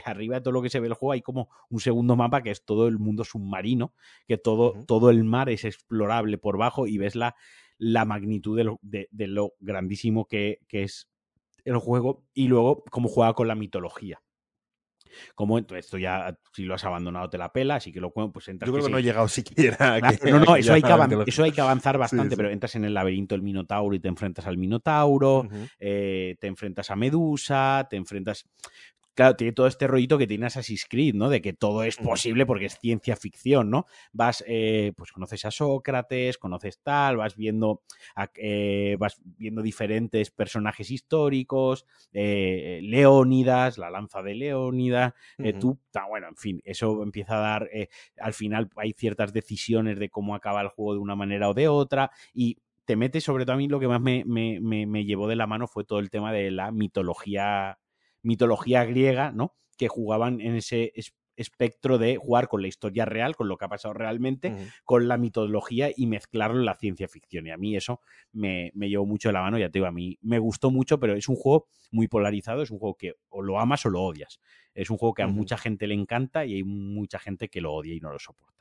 arriba de todo lo que se ve el juego hay como un segundo mapa que es todo el mundo submarino, que todo, todo el mar es explorable por bajo y ves la, la magnitud de lo, de, lo grandísimo que, que es el juego y luego cómo juega con la mitología como esto ya, si lo has abandonado, te la pela, así que lo pues entras. Yo creo que, no he llegado siquiera. no, no, eso hay, que eso hay que avanzar bastante, pero entras en el laberinto del Minotauro y te enfrentas al Minotauro, eh, te enfrentas a Medusa, te enfrentas claro, tiene todo este rollito que tiene Assassin's Creed, ¿no? De que todo es posible porque es ciencia ficción, ¿no? Vas, eh, pues conoces a Sócrates, conoces tal, vas viendo, eh, vas viendo diferentes personajes históricos, eh, Leónidas, la lanza de Leónidas, tú, bueno, en fin, eso empieza a dar, al final hay ciertas decisiones de cómo acaba el juego de una manera o de otra y te metes, sobre todo a mí lo que más me, me llevó de la mano fue todo el tema de la mitología mitología griega, ¿no? Que jugaban en ese espectro de jugar con la historia real, con lo que ha pasado realmente, con la mitología y mezclarlo en la ciencia ficción. Y a mí eso me, me, llevó mucho de la mano, ya te digo, a mí me gustó mucho, pero es un juego muy polarizado, es un juego que o lo amas o lo odias. Es un juego que a mucha gente le encanta y hay mucha gente que lo odia y no lo soporta.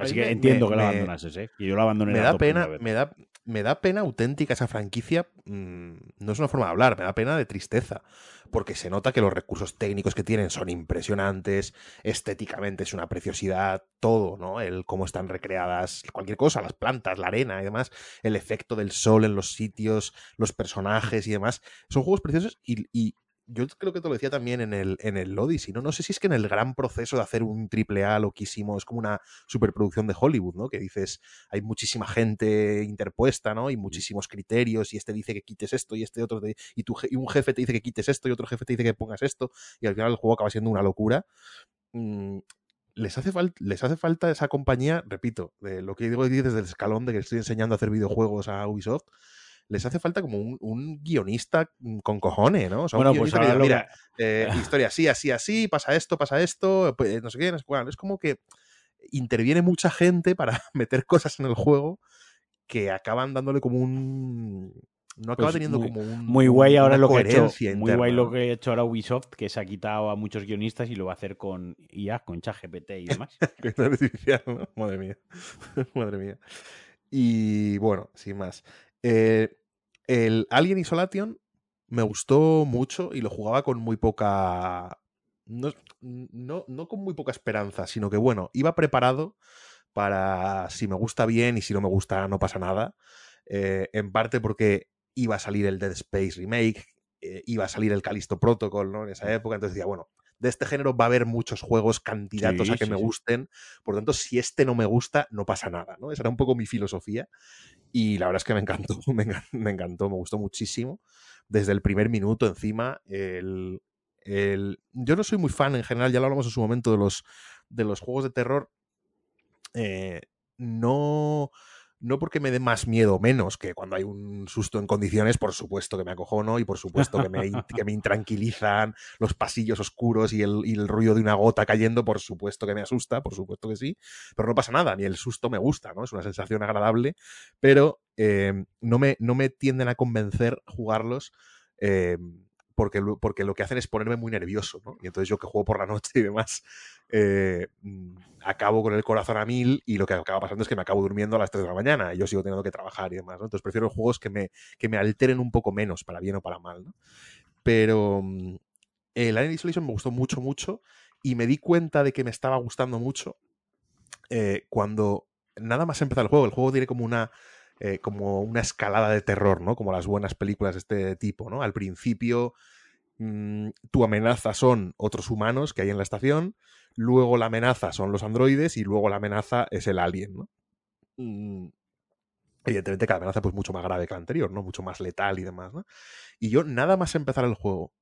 Así que entiendo que lo abandonases, ¿eh? Y yo lo abandoné. Me da pena, me da, me da pena auténtica esa franquicia. Mm, no es una forma de hablar, me da pena de tristeza. Porque se nota que los recursos técnicos que tienen son impresionantes, estéticamente es una preciosidad, todo, ¿no? El cómo están recreadas cualquier cosa, las plantas, la arena y demás, el efecto del sol en los sitios, los personajes y demás. Son juegos preciosos y yo creo que te lo decía también en el, en el Odyssey, ¿no? No sé si es que en el gran proceso de hacer un triple A loquísimo, es como una superproducción de Hollywood, ¿no? Que dices, hay muchísima gente interpuesta, ¿no? Y muchísimos criterios, y este dice que quites esto, y este otro, y, tu, y un jefe te dice que quites esto, y otro jefe te dice que pongas esto, y al final el juego acaba siendo una locura. Mm, les hace, les hace falta esa compañía, repito, de lo que digo desde el escalón de que estoy enseñando a hacer videojuegos a Ubisoft, les hace falta como un, guionista mm, con cojones, ¿no? O sea, bueno, pues mira, eh, historia así, así, así, pasa esto, pasa esto, pues, no sé qué, no sé cuál. Es como que interviene mucha gente para meter cosas en el juego que acaban dándole como un no acaba pues teniendo como un muy guay ahora lo que ha hecho muy guay lo que ha hecho ahora Ubisoft que se ha quitado a muchos guionistas y lo va a hacer con IA con ChatGPT y demás madre mía madre mía y bueno sin más eh, el Alien Isolation me gustó mucho y lo jugaba con muy poca. No, no, con muy poca esperanza, sino que bueno, iba preparado para si me gusta bien y si no me gusta no pasa nada. Eh, en parte porque iba a salir el Dead Space Remake, eh, iba a salir el Callisto Protocol ¿no? en esa época, entonces decía, bueno, de este género va a haber muchos juegos candidatos a que me gusten, por lo tanto, si este no me gusta, no pasa nada, ¿no? Esa era un poco mi filosofía y la verdad es que me encantó, me, encantó, me gustó muchísimo. Desde el primer minuto, encima, el, yo no soy muy fan en general, ya lo hablamos en su momento de los, de los juegos de terror. Eh, no, no porque me dé más miedo o menos, que cuando hay un susto en condiciones, por supuesto que me acojono y por supuesto que me, que me intranquilizan los pasillos oscuros y el, el, ruido de una gota cayendo, por supuesto que me asusta, por supuesto que sí, pero no pasa nada, ni el susto me gusta, ¿no? Es una sensación agradable, pero eh, no, me, no me tienden a convencer jugarlos. Eh, porque, porque lo que hacen es ponerme muy nervioso, ¿no? Y entonces yo que juego por la noche y demás, eh, mm, acabo con el corazón a mil y lo que acaba pasando es que me acabo durmiendo a las 3 de la mañana y yo sigo teniendo que trabajar y demás. Entonces prefiero juegos que me, que me alteren un poco menos, para bien o para mal, ¿no? Pero mm, el Alien Isolation me gustó mucho, mucho y me di cuenta de que me estaba gustando mucho eh, cuando nada más empezar el juego. El juego tiene como una eh, como una escalada de terror, ¿no? Como las buenas películas de este tipo, ¿no? Al principio mm, tu amenaza son otros humanos que hay en la estación, luego la amenaza son los androides y luego la amenaza es el alien, ¿no? Mm, evidentemente cada amenaza pues mucho más grave que la anterior, ¿no? Mucho más letal y demás, ¿no? Y yo nada más empezar el juego,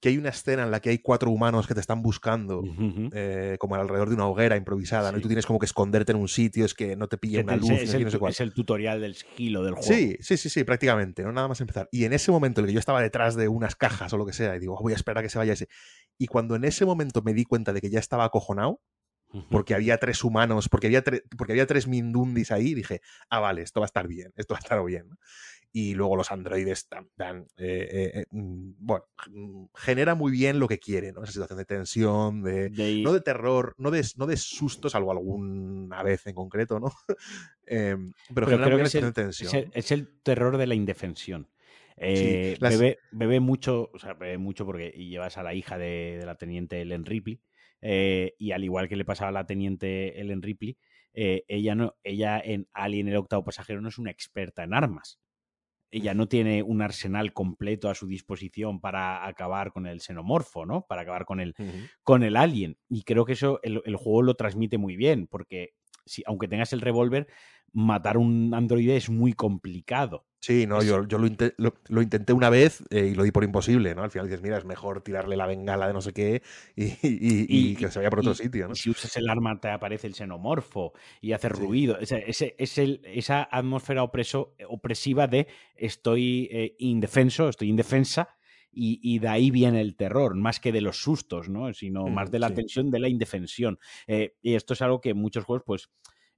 que hay una escena en la que hay cuatro humanos que te están buscando, eh, como alrededor de una hoguera improvisada, ¿no? Y tú tienes como que esconderte en un sitio, es que no te pille una luz, es, no el, sé cuál. es el tutorial del sigilo del juego. Sí, sí, sí, sí, prácticamente, ¿no? Nada más empezar. Y en ese momento en el que yo estaba detrás de unas cajas o lo que sea, y digo, "Oh, voy a esperar a que se vaya ese. Y cuando en ese momento me di cuenta de que ya estaba acojonado, porque había tres humanos, porque había, tre- porque había tres mindundis ahí, dije, ah, vale, esto va a estar bien, esto va a estar bien. Y luego los androides dan, dan, eh, eh, eh, mm, bueno, mm, genera muy bien lo que quiere, ¿no? Esa situación de tensión, de, De- no de terror, no de, no de susto, salvo alguna vez en concreto, ¿no? Em, pero, Pero genera creo muy que bien es el, situación de es, tensión. el, es el terror de la indefensión. Las- bebe, bebe mucho, o sea, bebe mucho porque llevas a la hija de, de la teniente Ellen Ripley. y al igual que le pasaba a la teniente Ellen Ripley, ella no, ella en Alien el octavo pasajero no es una experta en armas. Ella no tiene un arsenal completo a su disposición para acabar con el xenomorfo, ¿no? Para acabar con el, con el alien. Y creo que eso el, el juego lo transmite muy bien, porque si, aunque tengas el revólver, matar un androide es muy complicado. Sí, no, yo, yo lo, inte- lo- lo intenté una vez eh, y lo di por imposible, ¿no? Al final dices, mira, es mejor tirarle la bengala de no sé qué y, y- y- y que se vaya por otro sitio, ¿no? si usas el arma te aparece el xenomorfo y hace Sí. ruido. Es el- esa atmósfera opreso- opresiva de estoy eh, indefenso, estoy indefensa. Y, y de ahí viene el terror, más que de los sustos, ¿no? Sino más Ujú, de la sí. tensión de la indefensión. Eh, y esto es algo que en muchos juegos, pues,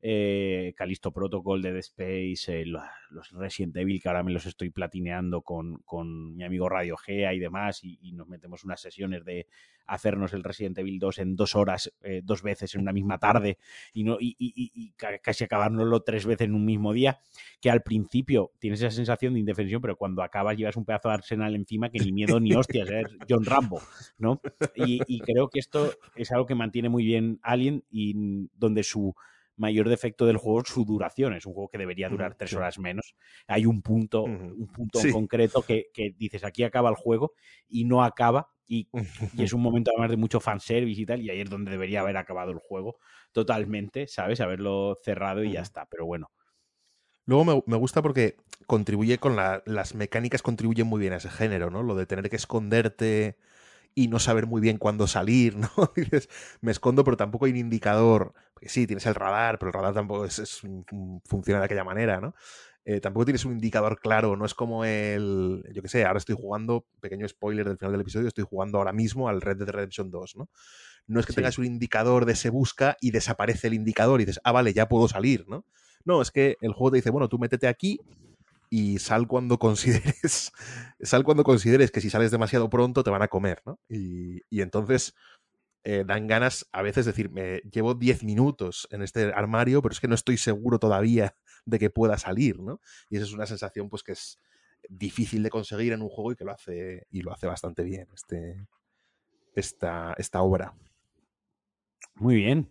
eh, Callisto Protocol, Dead Space, eh, lo- los Resident Evil, que ahora me los estoy platineando con, con mi amigo Radio Gea y demás, y, nos metemos unas sesiones de hacernos el Resident Evil 2 en dos horas, eh, dos veces en una misma tarde, y, no, y, y- y- y ca- casi acabárnoslo tres veces en un mismo día, que al principio tienes esa sensación de indefensión, pero cuando acabas llevas un pedazo de arsenal encima que ni miedo ni hostias, eres John Rambo, ¿no? Y, creo que esto es algo que mantiene muy bien Alien y donde su mayor defecto del juego su duración. Es un juego que debería durar tres horas menos. Hay un punto, un punto Sí. en concreto que, que dices aquí acaba el juego y no acaba. Y, y es un momento además de mucho fanservice y tal, y ahí es donde debería haber acabado el juego totalmente, ¿sabes? Haberlo cerrado y ya está. Pero bueno, Luego me, me gusta porque contribuye con la- las mecánicas, contribuyen muy bien a ese género, ¿no? Lo de tener que esconderte y no saber muy bien cuándo salir, ¿no? Dices, me escondo, pero tampoco hay un indicador. Porque sí, tienes el radar, pero el radar tampoco es, es un- un- funciona de aquella manera, ¿no? Eh, tampoco tienes un indicador claro, no es como el. Yo qué sé, ahora estoy jugando, pequeño spoiler del final del episodio, estoy jugando ahora mismo al Red Dead Redemption 2, ¿no? No es que Sí. tengas un indicador de se busca y desaparece el indicador y dices, ah, vale, ya puedo salir, ¿no? No, es que el juego te dice, bueno, tú métete aquí y sal cuando consideres, sal cuando consideres que si sales demasiado pronto te van a comer, ¿no? Y, y entonces eh, dan ganas a veces de decir, me llevo 10 minutos en este armario, pero es que no estoy seguro todavía de que pueda salir, ¿no? Y esa es una sensación pues que es difícil de conseguir en un juego y que lo hace y lo hace bastante bien este esta, esta obra. muy bien.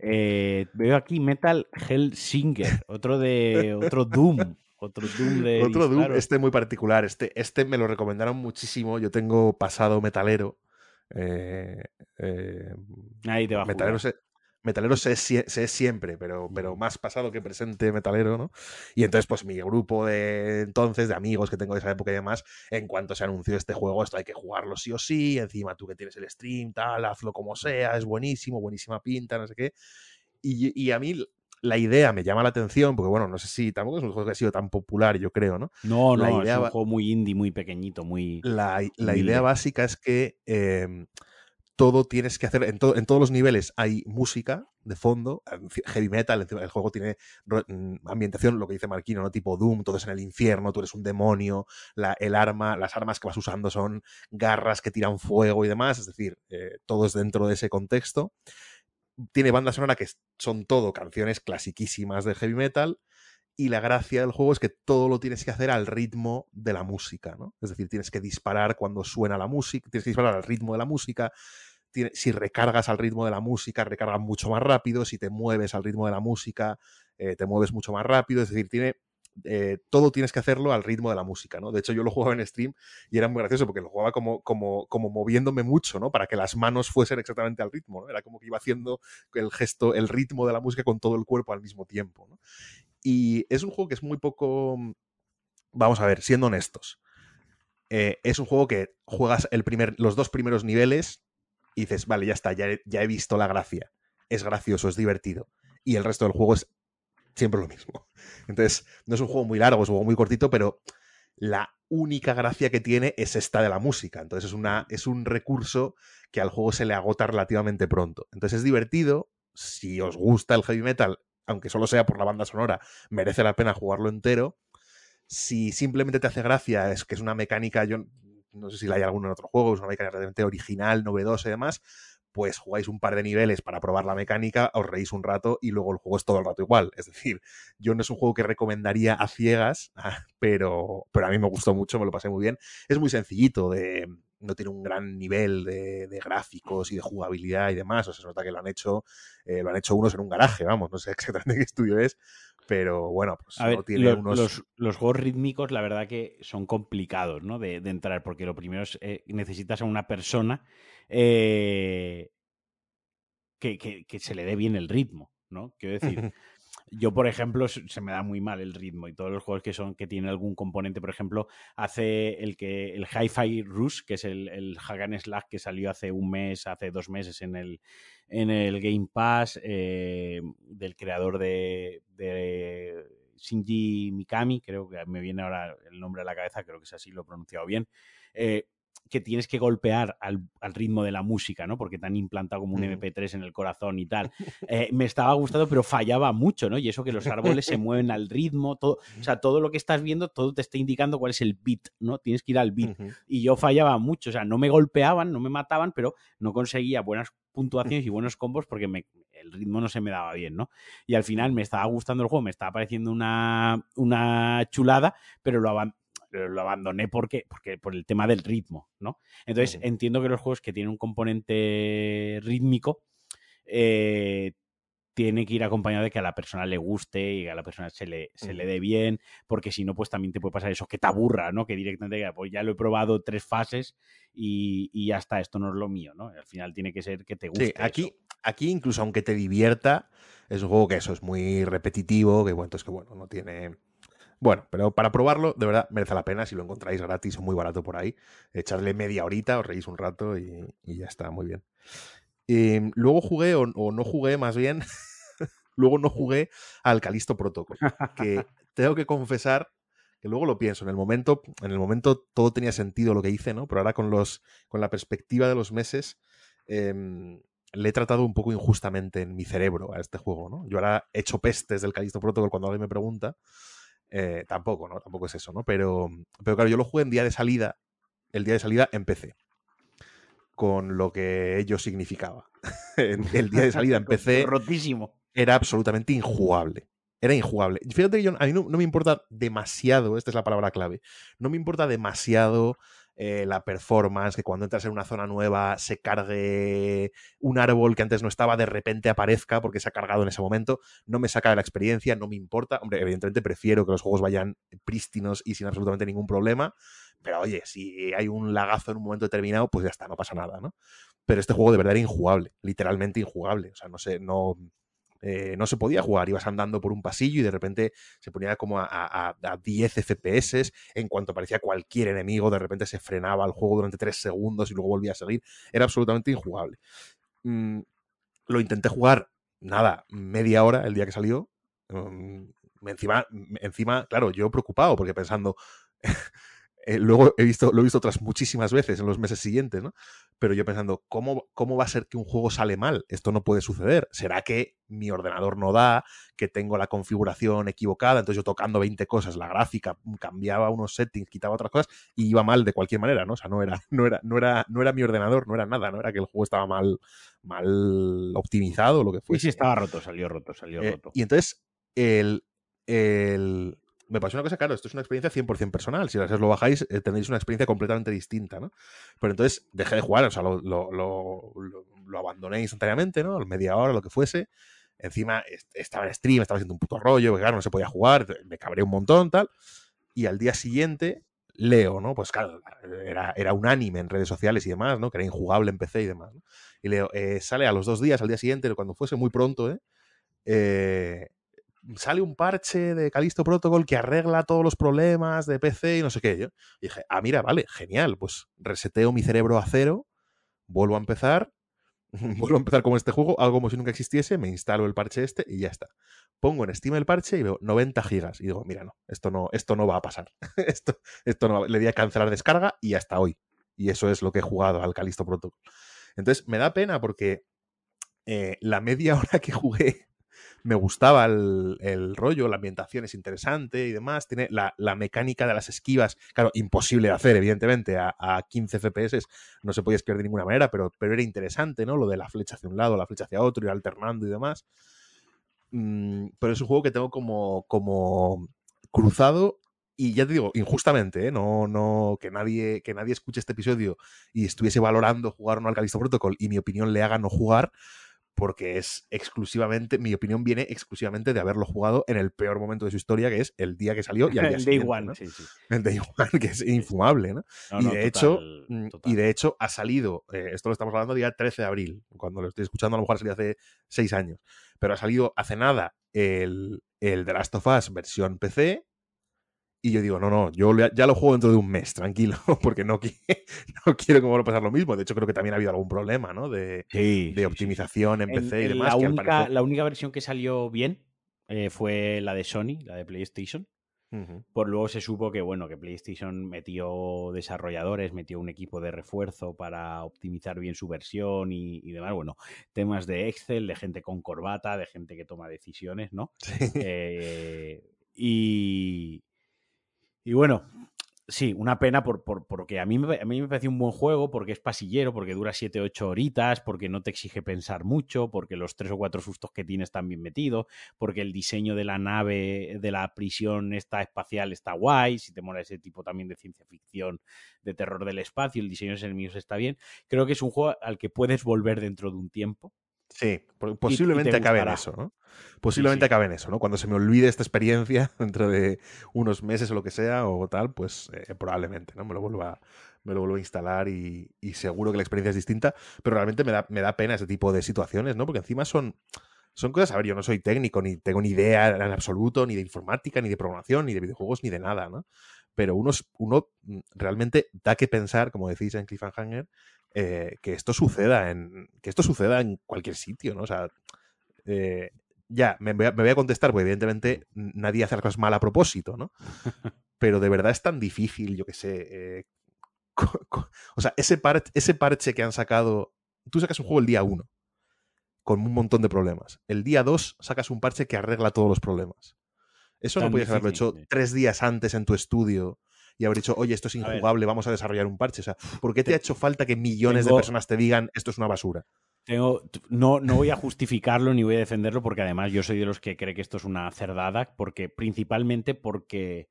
Eh, veo aquí Metal Hellsinger, otro de otro Doom, otro Doom de Otro Doom, este muy particular. Este, este me lo recomendaron muchísimo. Yo tengo pasado metalero. Eh, eh, Ahí te va a metalero jugar. se, metalero se, es sie- se es siempre, pero, pero Mm. más pasado que presente metalero, ¿no? Y entonces, pues mi grupo de entonces, de amigos que tengo de esa época y demás, en cuanto se anunció este juego, esto hay que jugarlo sí o sí, encima tú que tienes el stream, tal, hazlo como sea, es buenísimo, buenísima pinta, no sé qué. Y, y a mí la idea me llama la atención, porque bueno, no sé si tampoco es un juego que ha sido tan popular, yo creo, ¿no? No, la no, es idea un va- juego muy indie, muy pequeñito, muy... La, la idea básica es que eh, todo tienes que hacer, en, to- en todos los niveles hay música de fondo, heavy metal, el juego tiene mm, ambientación, lo que dice Marquino, ¿no? Tipo Doom, todo es en el infierno, tú eres un demonio, la- el arma, las armas que vas usando son garras que tiran fuego y demás, es decir, eh, todo es dentro de ese contexto. Tiene banda sonora que son todo canciones clasiquísimas de heavy metal, y la gracia del juego es que todo lo tienes que hacer al ritmo de la música, ¿no? Es decir, tienes que disparar cuando suena la música, tienes que disparar al ritmo de la música. si recargas al ritmo de la música, recargas mucho más rápido. Si te mueves al ritmo de la música, eh, te mueves mucho más rápido. Es decir, tiene. Eh, todo tienes que hacerlo al ritmo de la música, ¿no? De hecho, yo lo jugaba en stream y era muy gracioso porque lo jugaba como, como, como moviéndome mucho, ¿no? Para que las manos fuesen exactamente al ritmo. Era como que iba haciendo el gesto, el ritmo de la música con todo el cuerpo al mismo tiempo. Y es un juego que es muy poco. Vamos a ver, siendo honestos. eh, es un juego que juegas el primer, los dos primeros niveles y dices, vale, ya está, ya ya he visto la gracia. Es gracioso, es divertido. Y el resto del juego es siempre lo mismo. Entonces, no es un juego muy largo, es un juego muy cortito, pero la única gracia que tiene es esta de la música. Entonces es, una, es un recurso que al juego se le agota relativamente pronto. Entonces es divertido. Si os gusta el heavy metal, aunque solo sea por la banda sonora, merece la pena jugarlo entero. Si simplemente te hace gracia, es que es una mecánica, yo no sé si la hay alguno en otro juego, es una mecánica realmente original, novedosa y demás, pues jugáis un par de niveles para probar la mecánica, os reís un rato y luego el juego es todo el rato igual. Es decir, yo no es un juego que recomendaría a ciegas, pero, pero a mí me gustó mucho, me lo pasé muy bien. Es muy sencillito, de, no tiene un gran nivel de, gráficos y de jugabilidad y demás. O sea, se nota que lo han hecho, eh, lo han hecho unos en un garaje, vamos, no sé exactamente qué estudio es, pero bueno, pues no tiene unos... los, juegos rítmicos, la verdad que son complicados, ¿no? De, entrar, porque lo primero es eh, necesitas a una persona eh, que, que, se le dé bien el ritmo, ¿no? Quiero decir, yo, por ejemplo, se me da muy mal el ritmo y todos los juegos que son que tienen algún componente, por ejemplo, hace el que el Hi-Fi Rush, que es el, el Hagan Slack que salió hace un mes, hace dos meses en el, en el Game Pass, eh, del creador de, de Shinji Mikami, creo que me viene ahora el nombre a la cabeza, creo que es así, lo he pronunciado bien. Eh, que tienes que golpear al, ritmo de la música, ¿no? Porque te han implantado como un MP3 en el corazón y tal. Eh, me estaba gustando, pero fallaba mucho, ¿no? Y eso que los árboles se mueven al ritmo, todo, o sea, todo lo que estás viendo, todo te está indicando cuál es el beat, ¿no? Tienes que ir al beat. Y yo fallaba mucho, o sea, no me golpeaban, no me mataban, pero no conseguía buenas puntuaciones y buenos combos porque el ritmo no se me daba bien, ¿no? Y al final me estaba gustando el juego, me estaba pareciendo una, una chulada, pero lo, lo abandoné porque, porque por el tema del ritmo, ¿no? Entonces entiendo que los juegos que tienen un componente rítmico eh, tiene que ir acompañado de que a la persona le guste y que a la persona se le, se le dé bien, porque si no, pues también te puede pasar eso, que te aburra, ¿no? Que directamente, pues ya lo he probado tres fases y, y ya está, esto no es lo mío, ¿no? Al final tiene que ser que te guste. Sí, aquí, aquí incluso aunque te divierta, es un juego que eso es muy repetitivo, que bueno, es que bueno, no tiene bueno, pero para probarlo, de verdad, merece la pena si lo encontráis gratis o muy barato por ahí. Echarle media horita, os reís un rato y, ya está, muy bien. Em, luego jugué, o, no jugué más bien, luego no jugué al Calisto Protocol, que tengo que confesar que luego lo pienso, en el momento, en el momento todo tenía sentido lo que hice, ¿no? Pero ahora con los, con la perspectiva de los meses, em, le he tratado un poco injustamente en mi cerebro a este juego, ¿no? Yo ahora he hecho pestes del Calisto Protocol cuando alguien me pregunta, eh, tampoco, ¿no? Tampoco es eso, ¿no? Pero, pero claro, yo lo jugué en día de salida, el día de salida en PC, con lo que ello significaba. el día de salida en PC rotísimo. era absolutamente injugable. Era injugable. Fíjate que yo, a mí no, me importa demasiado, esta es la palabra clave, no me importa demasiado eh, la performance, que cuando entras en una zona nueva se cargue un árbol que antes no estaba, de repente aparezca porque se ha cargado en ese momento, no me saca de la experiencia, no me importa. Hombre, evidentemente prefiero que los juegos vayan prístinos y sin absolutamente ningún problema, pero oye, si hay un lagazo en un momento determinado, pues ya está, no pasa nada, ¿no? Pero este juego de verdad era injugable, literalmente injugable. O sea, no sé, no, eh, no se podía jugar, ibas andando por un pasillo y de repente se ponía como a, 10 FPS, en cuanto aparecía cualquier enemigo, de repente se frenaba el juego durante 3 segundos y luego volvía a seguir, era absolutamente injugable. Mm, lo intenté jugar, nada, media hora el día que salió. Mm, encima, encima, claro, yo preocupado porque pensando, eh, luego he visto, lo he visto otras muchísimas veces en los meses siguientes, ¿no? Pero yo pensando, ¿cómo, ¿cómo va a ser que un juego sale mal? Esto no puede suceder. ¿Será que mi ordenador no da, que tengo la configuración equivocada? Entonces yo tocando 20 cosas, la gráfica, cambiaba unos settings, quitaba otras cosas y iba mal de cualquier manera, ¿no? O sea, no era, no era, no era, no era mi ordenador, no era nada, no era que el juego estaba mal, mal optimizado o lo que fuese. Sí, sí, estaba roto, salió roto, salió eh, roto. Y entonces el, el, me pasó una cosa, claro, esto es una experiencia 100% personal. Si lo bajáis, eh, tendréis una experiencia completamente distinta, ¿no? Pero entonces dejé de jugar, o sea, lo, lo, abandoné instantáneamente, ¿no? Media hora, lo que fuese. Encima estaba en stream, estaba haciendo un puto rollo, claro, no se podía jugar, me cabré un montón, tal. Y al día siguiente leo, ¿no? Pues claro, era, era unánime en redes sociales y demás, ¿no? Que era injugable en PC y demás. Y leo, eh, sale a los dos días, al día siguiente, cuando fuese muy pronto, ¿eh? eh sale un parche de Callisto Protocol que arregla todos los problemas de PC y no sé qué. Yo dije, ah, mira, vale, genial, pues reseteo mi cerebro a cero, vuelvo a empezar, vuelvo a empezar con este juego, algo como si nunca existiese, me instalo el parche este y ya está. Pongo en Steam el parche y veo 90 gigas y digo, mira, no, esto no, esto no va a pasar. esto, esto no Le di a cancelar descarga y hasta hoy. Y eso es lo que he jugado al Callisto Protocol. Entonces, me da pena porque eh, la media hora que jugué me gustaba el, rollo, la ambientación es interesante y demás. Tiene la, mecánica de las esquivas, claro, imposible de hacer, evidentemente, a, 15 FPS no se podía esquivar de ninguna manera, pero, pero era interesante, ¿no? Lo de la flecha hacia un lado, la flecha hacia otro, ir alternando y demás. Mm, pero es un juego que tengo como, como cruzado y ya te digo, injustamente, ¿eh? no, no, que nadie, que nadie escuche este episodio y estuviese valorando jugar o no al Callisto Protocol y mi opinión le haga no jugar, porque es exclusivamente, mi opinión viene exclusivamente de haberlo jugado en el peor momento de su historia, que es el día que salió y al día el Day One, sí, sí. El Day One, que es infumable, ¿no? y, de hecho, mm, y de hecho ha salido, eh, esto lo estamos hablando día 13 de abril, cuando lo estoy escuchando a lo mejor salió hace seis años, pero ha salido hace nada el, el The Last of Us versión PC, y yo digo, no, no, yo ya lo juego dentro de un mes, tranquilo, porque no, no quiero que vuelva a pasar lo mismo. De hecho, creo que también ha habido algún problema, ¿no? De, de optimización en PC y demás. La, única, la única versión que salió bien eh, fue la de Sony, la de PlayStation. Por luego se supo que, bueno, que PlayStation metió desarrolladores, metió un equipo de refuerzo para optimizar bien su versión y, demás. Bueno, temas de Excel, de gente con corbata, de gente que toma decisiones, ¿no? Eh, y, y bueno, sí, una pena por, porque a mí, a mí me parece un buen juego, porque es pasillero, porque dura 7 8 horitas, porque no te exige pensar mucho, porque los 3 o 4 sustos que tienes están bien metidos, porque el diseño de la nave, de la prisión esta espacial está guay, si te mola ese tipo también de ciencia ficción, de terror del espacio, el diseño de los enemigos está bien. Creo que es un juego al que puedes volver dentro de un tiempo. Sí, posiblemente acabe en eso, ¿no? Posiblemente acabe en eso, ¿no? Cuando se me olvide esta experiencia dentro de unos meses o lo que sea o tal, pues eh, probablemente, ¿no? Me lo vuelva, me lo vuelvo a instalar y, seguro que la experiencia es distinta, pero realmente me da, me da pena ese tipo de situaciones, ¿no? Porque encima son, son cosas, a ver, yo no soy técnico, ni tengo ni idea en absoluto, ni de informática, ni de programación, ni de videojuegos, ni de nada, ¿no? Pero uno, uno mm, realmente da que pensar, como decís en Cliffhanger, eh, que esto suceda en. que esto suceda en cualquier sitio, ¿no? O sea. Eh, ya, me voy, a, contestar, porque evidentemente nadie hace las cosas mal a propósito, ¿no? Pero de verdad es tan difícil, yo que sé. Eh, o sea, ese, ese parche que han sacado. Tú sacas un juego el día 1 con un montón de problemas. El día 2 sacas un parche que arregla todos los problemas. Eso no podías haberlo hecho tres días antes en tu estudio y haber dicho, oye, esto es injugable, vamos a desarrollar un parche. O sea, ¿por qué te, ha hecho falta que millones de personas te digan esto es una basura? Tengo, no, no voy a justificarlo ni voy a defenderlo porque además yo soy de los que cree que esto es una cerdada, porque principalmente porque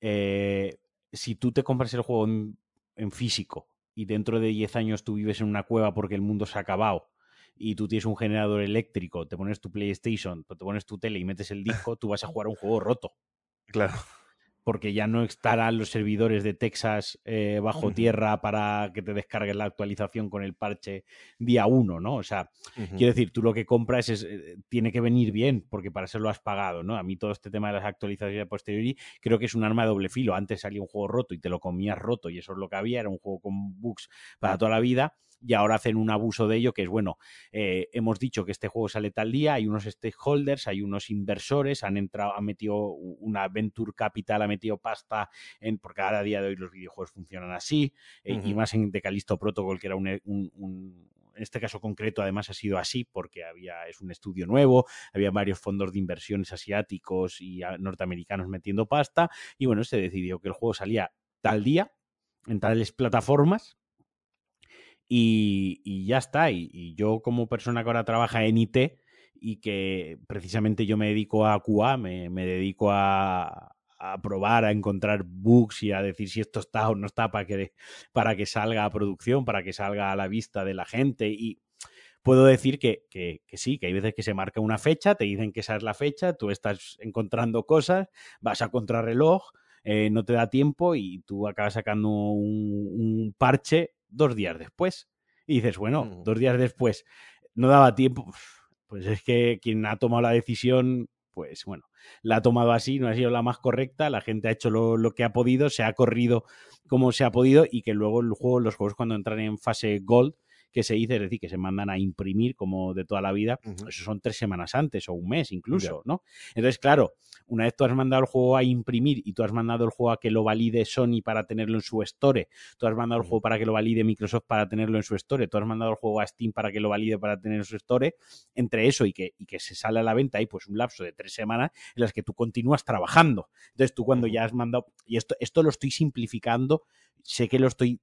eh, si tú te compras el juego en, en físico y dentro de 10 años tú vives en una cueva porque el mundo se ha acabado y tú tienes un generador eléctrico, te pones tu PlayStation, te pones tu tele y metes el disco, tú vas a jugar un juego roto. Claro porque ya no estarán los servidores de Texas eh, bajo tierra para que te descargues la actualización con el parche día uno, ¿no? O sea, quiero decir, tú lo que compras es, eh, tiene que venir bien, porque para eso lo has pagado, ¿no? A mí todo este tema de las actualizaciones posteriori creo que es un arma de doble filo. Antes salía un juego roto y te lo comías roto y eso es lo que había, era un juego con bugs para toda la vida y ahora hacen un abuso de ello, que es bueno, eh, hemos dicho que este juego sale tal día, hay unos stakeholders, hay unos inversores, han entrado, han metido una Venture Capital, ha metido pasta en, porque cada día de hoy los videojuegos funcionan así, eh, y más en Decalisto Protocol, que era un, en este caso concreto además ha sido así porque había es un estudio nuevo, había varios fondos de inversiones asiáticos y norteamericanos metiendo pasta y bueno, se decidió que el juego salía tal día en tales plataformas y, ya está. Y, yo como persona que ahora trabaja en IT y que precisamente yo me dedico a QA, me, dedico a, probar, a encontrar bugs y a decir si esto está o no está para que, para que salga a producción, para que salga a la vista de la gente. Y puedo decir que, que, sí, que hay veces que se marca una fecha, te dicen que esa es la fecha, tú estás encontrando cosas, vas a contrarreloj. Eh, no te da tiempo y tú acabas sacando un parche dos días después. Y dices, bueno, mm. dos días después no daba tiempo. Pues es que quien ha tomado la decisión pues bueno, la ha tomado así, no ha sido la más correcta, la gente ha hecho lo, lo, que ha podido, se ha corrido como se ha podido y que luego el juego, los juegos cuando entran en fase Gold, que se dice, es decir, que se mandan a imprimir como de toda la vida, eso son tres semanas antes o un mes incluso, ¿no? Entonces, claro, una vez tú has mandado el juego a imprimir y tú has mandado el juego a que lo valide Sony para tenerlo en su store, tú has mandado el juego para que lo valide Microsoft para tenerlo en su store, tú has mandado el juego a Steam para que lo valide para tenerlo en su store, entre eso y que, y que se sale a la venta hay pues un lapso de tres semanas en las que tú continúas trabajando. Entonces tú cuando ya has mandado, y esto, esto lo estoy simplificando, sé que lo estoy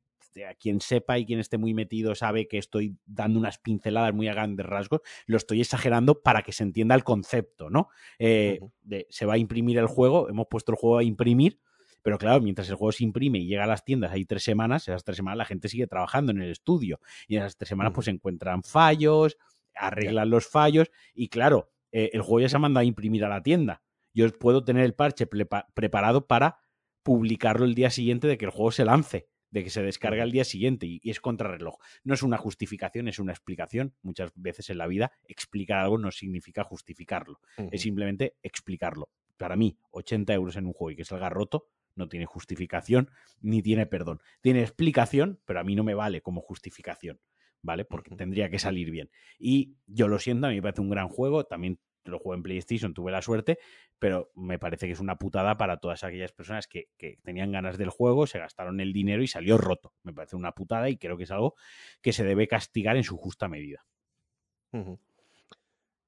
a quien sepa y quien esté muy metido sabe que estoy dando unas pinceladas muy a grandes rasgos, lo estoy exagerando para que se entienda el concepto, ¿no? Eh, de, se va a imprimir el juego, hemos puesto el juego a imprimir, pero claro, mientras el juego se imprime y llega a las tiendas, hay tres semanas, esas tres semanas la gente sigue trabajando en el estudio y en esas tres semanas pues se encuentran fallos, arreglan los fallos y claro, eh, el juego ya se ha mandado a imprimir a la tienda. Yo puedo tener el parche preparado para publicarlo el día siguiente de que el juego se lance de que se descarga el día siguiente y, es contrarreloj. No es una justificación, es una explicación. Muchas veces en la vida explicar algo no significa justificarlo, es simplemente explicarlo. Para mí, 80 euros en un juego y que salga roto no tiene justificación ni tiene perdón. Tiene explicación, pero a mí no me vale como justificación. ¿Vale? Porque tendría que salir bien. Y yo lo siento, a mí me parece un gran juego. También lo juego en PlayStation, tuve la suerte, pero me parece que es una putada para todas aquellas personas que, tenían ganas del juego, se gastaron el dinero y salió roto. Me parece una putada y creo que es algo que se debe castigar en su justa medida.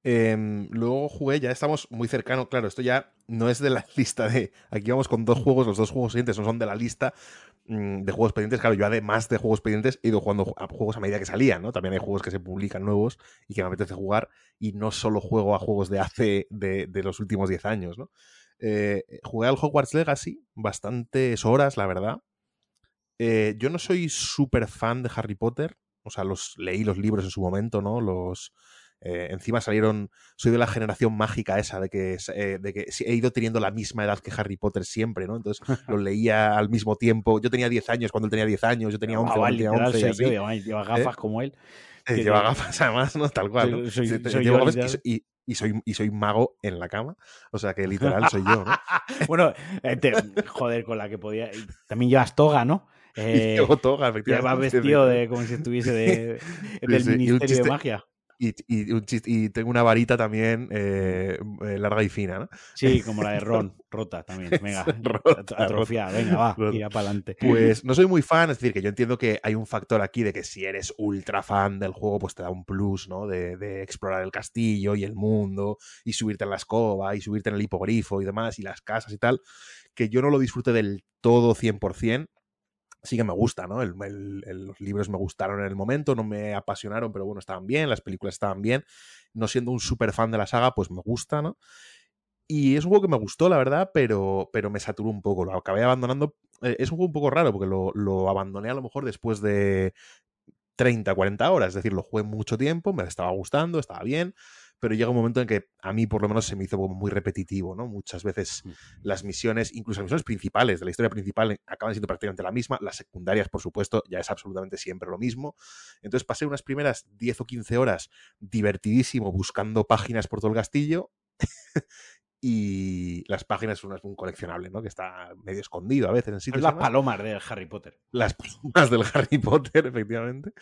Em, luego jugué, ya estamos muy cercanos, claro, esto ya no es de la lista de... Aquí vamos con dos juegos, los dos juegos siguientes no son de la lista mm, de juegos pendientes. Claro, yo además de juegos pendientes he ido jugando a juegos a medida que salían, ¿no? También hay juegos que se publican nuevos y que me apetece jugar y no solo juego a juegos de hace, de, los últimos 10 años, ¿no? Eh, jugué al Hogwarts Legacy bastantes horas, la verdad. Eh, yo no soy súper fan de Harry Potter, o sea, los leí los libros en su momento, ¿no? Los, eh, encima salieron, soy de la generación mágica esa, de que, eh, de que he ido teniendo la misma edad que Harry Potter siempre, ¿no? Entonces lo leía al mismo tiempo. Yo tenía 10 años cuando él tenía 10 años, yo tenía 11, ah, tenía 11 y Lleva, ¿Eh? gafas como él. lleva gafas además, ¿no? Tal cual. y, y, soy, y soy mago en la cama. O sea que literal soy yo, ¿no? bueno, joder, con la que podía. También llevas toga, ¿no? Eh, llevo toga, efectivamente. Llevas vestido de, como si estuviese de, del Ministerio de Magia. Y, y, tengo una varita también eh, eh, larga y fina, ¿no? Sí, como la de Ron, rota también. Venga, atrofiada, venga, va, tira para adelante. Pues no soy muy fan, es decir, que yo entiendo que hay un factor aquí de que si eres ultra fan del juego, pues te da un plus, ¿no? De, de explorar el castillo y el mundo, y subirte en la escoba, y subirte en el hipogrifo y demás, y las casas y tal, que yo no lo disfrute del todo 100%, sí que me gusta, ¿no? los libros me gustaron en el momento, no me apasionaron, pero bueno, estaban bien, las películas estaban bien. No siendo un súper fan de la saga, pues me gusta, ¿no? Y es un juego que me gustó, la verdad, pero, pero me saturó un poco. Lo acabé abandonando. Eh, es un juego un poco raro, porque lo, lo abandoné a lo mejor después de 30, 40 horas. Es decir, lo jugué mucho tiempo, me estaba gustando, estaba bien pero llega un momento en que a mí por lo menos se me hizo como muy repetitivo, ¿no? Muchas veces mm. las misiones, incluso las misiones principales de la historia principal acaban siendo prácticamente la misma, las secundarias, por supuesto, ya es absolutamente siempre lo mismo. Entonces pasé unas primeras 10 o 15 horas divertidísimo buscando páginas por todo el castillo y las páginas son un coleccionable, ¿no? Que está medio escondido a veces en sitios. Las palomas del Harry Potter. Las palomas del Harry Potter, efectivamente.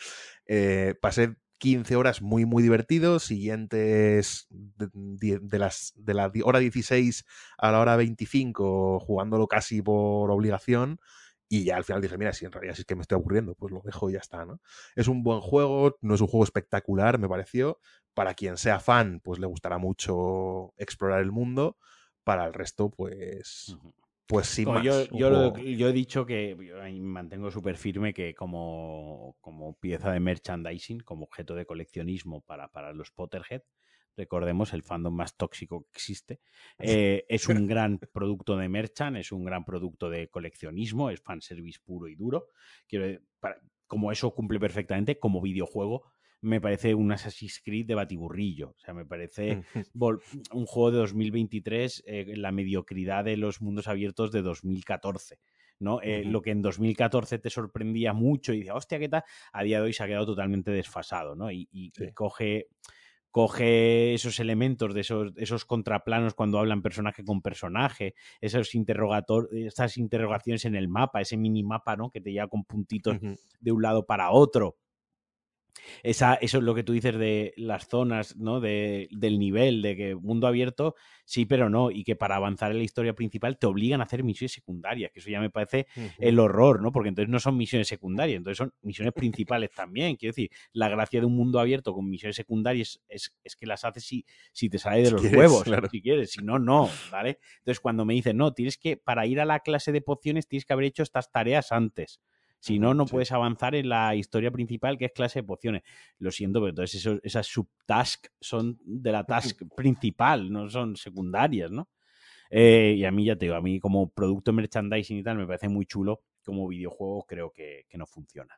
Eh, pasé 15 horas muy, muy divertidos. Siguientes de, las, de la hora 16 a la hora 25, jugándolo casi por obligación. Y ya al final dije, mira, si en realidad es que me estoy aburriendo, pues lo dejo y ya está, ¿no? Es un buen juego, no es un juego espectacular, me pareció. Para quien sea fan, pues le gustará mucho explorar el mundo. Para el resto, pues pues sí, yo, yo, he dicho que mantengo súper firme que como, como, pieza de merchandising, como objeto de coleccionismo para, para los Potterhead, recordemos el fandom más tóxico que existe, eh, es un gran producto de merchant, es un gran producto de coleccionismo, es fanservice puro y duro. Quiero, como eso cumple perfectamente como videojuego, me parece un Assassin's Creed de batiburrillo. O sea, me parece un juego de 2023 eh, la mediocridad de los mundos abiertos de 2014. ¿no? Eh, lo que en 2014 te sorprendía mucho y decía, hostia, ¿qué tal? A día de hoy se ha quedado totalmente desfasado, ¿no? Y, y coge coge esos elementos de esos, esos contraplanos cuando hablan personaje con personaje, esos interrogator esas interrogaciones en el mapa, ese minimapa, ¿no? Que te lleva con puntitos de un lado para otro esa, eso es lo que tú dices de las zonas, ¿no? De, del nivel, de que mundo abierto, sí, pero no, y que para avanzar en la historia principal te obligan a hacer misiones secundarias, que eso ya me parece el horror, ¿no? Porque entonces no son misiones secundarias, entonces son misiones principales también. Quiero decir, la gracia de un mundo abierto con misiones secundarias es, es que las haces si, si te sale de los huevos, si quieres, si no, no, ¿vale? Entonces cuando me dicen, no, tienes que, para ir a la clase de pociones tienes que haber hecho estas tareas antes. Si no, no puedes avanzar en la historia principal, que es clase de pociones. Lo siento, pero entonces esas subtasks son de la task principal, no son secundarias, ¿no? Eh, y a mí ya te digo, a mí como producto merchandising y tal, me parece muy chulo. Como videojuego creo que, no funciona.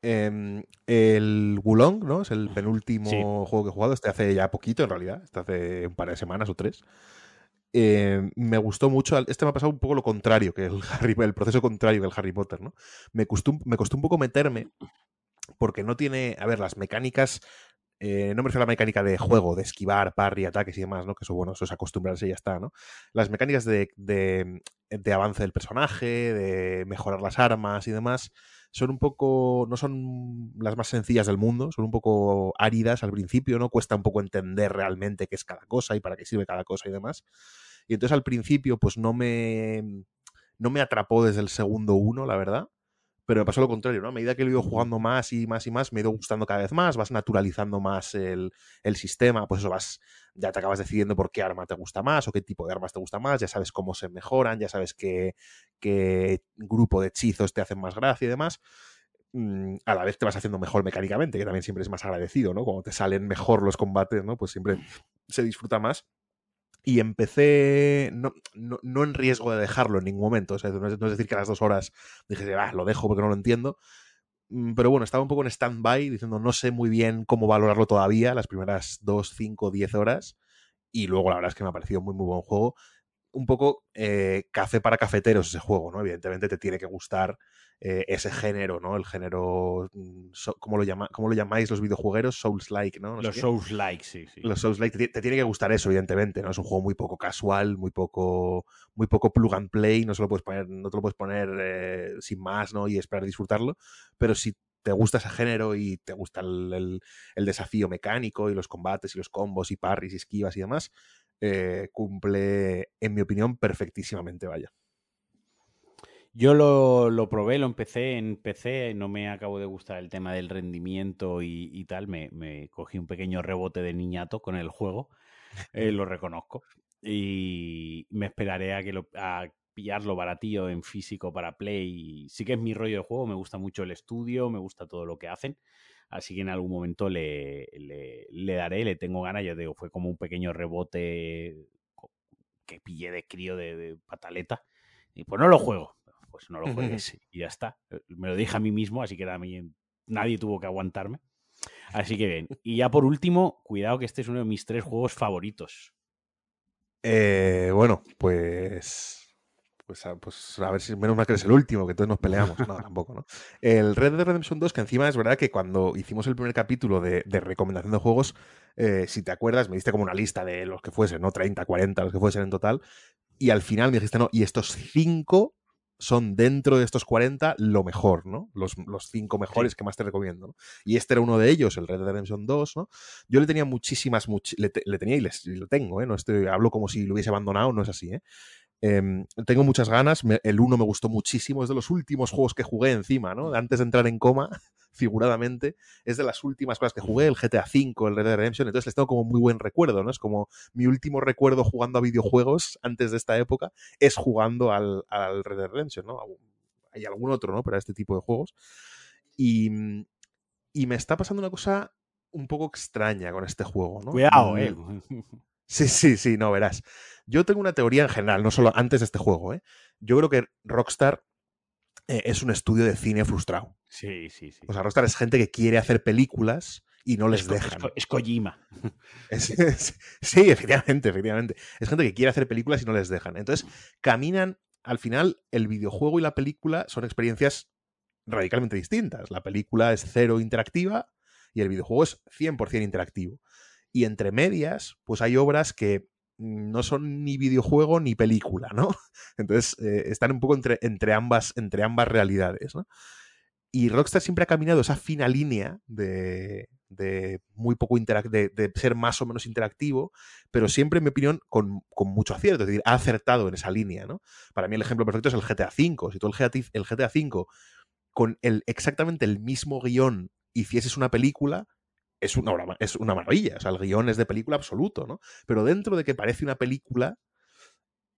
Em, el Wulong, ¿no? Es el penúltimo juego que he jugado, este hace ya poquito en realidad, este hace un par de semanas o tres. Eh, me gustó mucho. Este me ha pasado un poco lo contrario que el Harry, el proceso contrario que el Harry Potter, ¿no? Me costó, me costó un poco meterme porque no tiene, a ver, las mecánicas. Eh, no me refiero a la mecánica de juego, de esquivar, parry, ataques y demás, ¿no? Que eso, bueno, eso es acostumbrarse y ya está, ¿no? Las mecánicas de, de, de avance del personaje, de mejorar las armas y demás, son un poco, no son las más sencillas del mundo, son un poco áridas al principio, ¿no? Cuesta un poco entender realmente qué es cada cosa y para qué sirve cada cosa y demás. Y entonces al principio, pues no me, no me atrapó desde el segundo uno, la verdad. Pero me pasó lo contrario, ¿no? A medida que lo he ido jugando más y más y más, me he ido gustando cada vez más, vas naturalizando más el, el, sistema, pues eso vas, ya te acabas decidiendo por qué arma te gusta más o qué tipo de armas te gusta más, ya sabes cómo se mejoran, ya sabes qué, qué grupo de hechizos te hacen más gracia y demás. Mm, a la vez te vas haciendo mejor mecánicamente, que también siempre es más agradecido, ¿no? Cuando te salen mejor los combates, ¿no? Pues siempre se disfruta más y empecé, no, no, en riesgo de dejarlo en ningún momento, o sea, no, es, decir que a las dos horas dije, ah, lo dejo porque no lo entiendo, mm, pero bueno, estaba un poco en stand-by, diciendo, no sé muy bien cómo valorarlo todavía, las primeras dos, cinco, diez horas, y luego la verdad es que me ha parecido muy, muy buen juego. Un poco eh, café para cafeteros ese juego, ¿no? Evidentemente te tiene que gustar eh, ese género, ¿no? El género, mm, ¿cómo, lo llama, ¿cómo lo llamáis los videojuegueros? Souls-like, ¿no? los Souls-like, sí, sí. Los Souls-like, te, tiene que gustar eso, evidentemente, ¿no? Es un juego muy poco casual, muy poco, muy poco plug and play, no, se lo puedes poner, no te lo puedes poner eh, sin más, ¿no? Y esperar disfrutarlo, pero si te gusta ese género y te gusta el, desafío mecánico y los combates y los combos y parries y esquivas y demás, eh, cumple, en mi opinión, perfectísimamente, vaya. Yo lo, lo, probé, lo empecé en PC, no me acabo de gustar el tema del rendimiento y, tal, me, cogí un pequeño rebote de niñato con el juego, eh, lo reconozco, y me esperaré a, que lo, a pillarlo baratillo en físico para Play. Sí que es mi rollo de juego, me gusta mucho el estudio, me gusta todo lo que hacen, así que en algún momento le, le, daré, le tengo ganas, ya digo, fue como un pequeño rebote que pillé de crío de, de pataleta. Y pues no lo juego, pues no lo juegues y ya está. Eh, me lo dije a mí mismo, así que nadie tuvo que aguantarme. Así que bien. Y ya por último, cuidado que este es uno de mis tres juegos favoritos. Eh, bueno, pues pues a, pues a ver si menos mal que eres el último, que entonces nos peleamos. No, tampoco, ¿no? El Red Dead Redemption 2, que encima es verdad que cuando hicimos el primer capítulo de, recomendación de juegos, eh, si te acuerdas, me diste como una lista de los que fuesen, ¿no? 30, 40, los que fuesen en total. Y al final me dijiste, no, y estos cinco son dentro de estos 40 lo mejor, ¿no? Los, los cinco mejores que más te recomiendo. ¿no? Y este era uno de ellos, el Red Dead Redemption 2, ¿no? Yo le tenía muchísimas, le, tenía y, les, lo tengo, ¿eh? No estoy, hablo como si lo hubiese abandonado, no es así, ¿eh? Em, tengo muchas ganas, el 1 me gustó muchísimo, es de los últimos juegos que jugué encima, ¿no? Antes de entrar en coma, figuradamente, es de las últimas cosas que jugué, el GTA V, el Red Dead Redemption, entonces les tengo como muy buen recuerdo, ¿no? Es como mi último recuerdo jugando a videojuegos antes de esta época es jugando al, Red Dead Redemption, ¿no? Hay algún otro, ¿no? Para este tipo de juegos. Y, y me está pasando una cosa un poco extraña con este juego, ¿no? Cuidado, eh. Sí, sí, sí, no, verás. Yo tengo una teoría en general, no solo antes de este juego, ¿eh? Yo creo que Rockstar eh, es un estudio de cine frustrado. Sí, sí, sí. O sea, Rockstar es gente que quiere hacer películas y no les dejan. Es, Kojima. sí, efectivamente, efectivamente. Es gente que quiere hacer películas y no les dejan. Entonces, caminan, al final, el videojuego y la película son experiencias radicalmente distintas. La película es cero interactiva y el videojuego es 100% interactivo. Y entre medias, pues hay obras que no son ni videojuego ni película, ¿no? Entonces eh, están un poco entre, entre, ambas, entre ambas realidades, ¿no? Y Rockstar siempre ha caminado esa fina línea de, de muy poco de, de, ser más o menos interactivo, pero siempre, en mi opinión, con, con, mucho acierto. Es decir, ha acertado en esa línea, ¿no? Para mí el ejemplo perfecto es el GTA V. Si tú el GTA, el GTA V con el, exactamente el mismo guion hicieses una película, es una, es una maravilla. O sea, el guion es de película absoluto, ¿no? Pero dentro de que parece una película,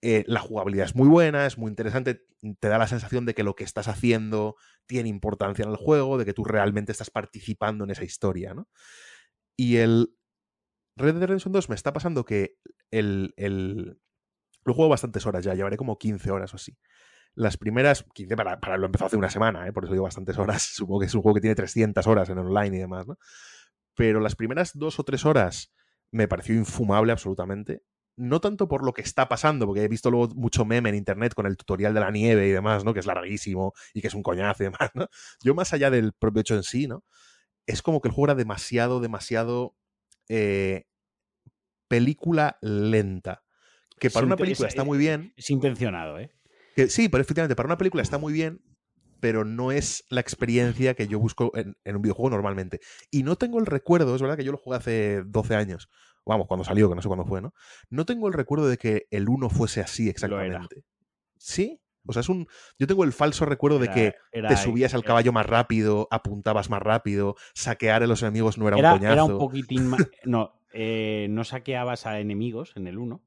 eh, la jugabilidad es muy buena, es muy interesante, te da la sensación de que lo que estás haciendo tiene importancia en el juego, de que tú realmente estás participando en esa historia, ¿no? Y el Red Dead Redemption 2 me está pasando que el, el... Lo juego bastantes horas ya, llevaré como 15 horas o así. Las primeras, 15 para, para lo empezó hace una semana, ¿eh? por eso digo bastantes horas. Supongo que es un juego que tiene 300 horas en online y demás, ¿no? Pero las primeras dos o tres horas me pareció infumable absolutamente no tanto por lo que está pasando, porque he visto luego mucho meme en internet con el tutorial de la nieve y demás, ¿no? Que es larguísimo y que es un coñazo y demás, ¿no? Yo más allá del propio hecho en sí, ¿no? Es como que el juego era demasiado, demasiado eh, película lenta. Que para una película está muy bien. Es intencionado, ¿eh? Que, sí, pero efectivamente, para una película está muy bien, pero no es la experiencia que yo busco en, en, un videojuego normalmente. Y no tengo el recuerdo, es verdad que yo lo jugué hace 12 años, vamos, cuando salió, que no sé cuándo fue, ¿no? No tengo el recuerdo de que el 1 fuese así exactamente. ¿Sí? O sea, es un. Yo tengo el falso recuerdo de que te subías al caballo más rápido, apuntabas más rápido, saquear a los enemigos no era, un coñazo. Era un poquitín más. No, eh, no saqueabas a enemigos en el 1.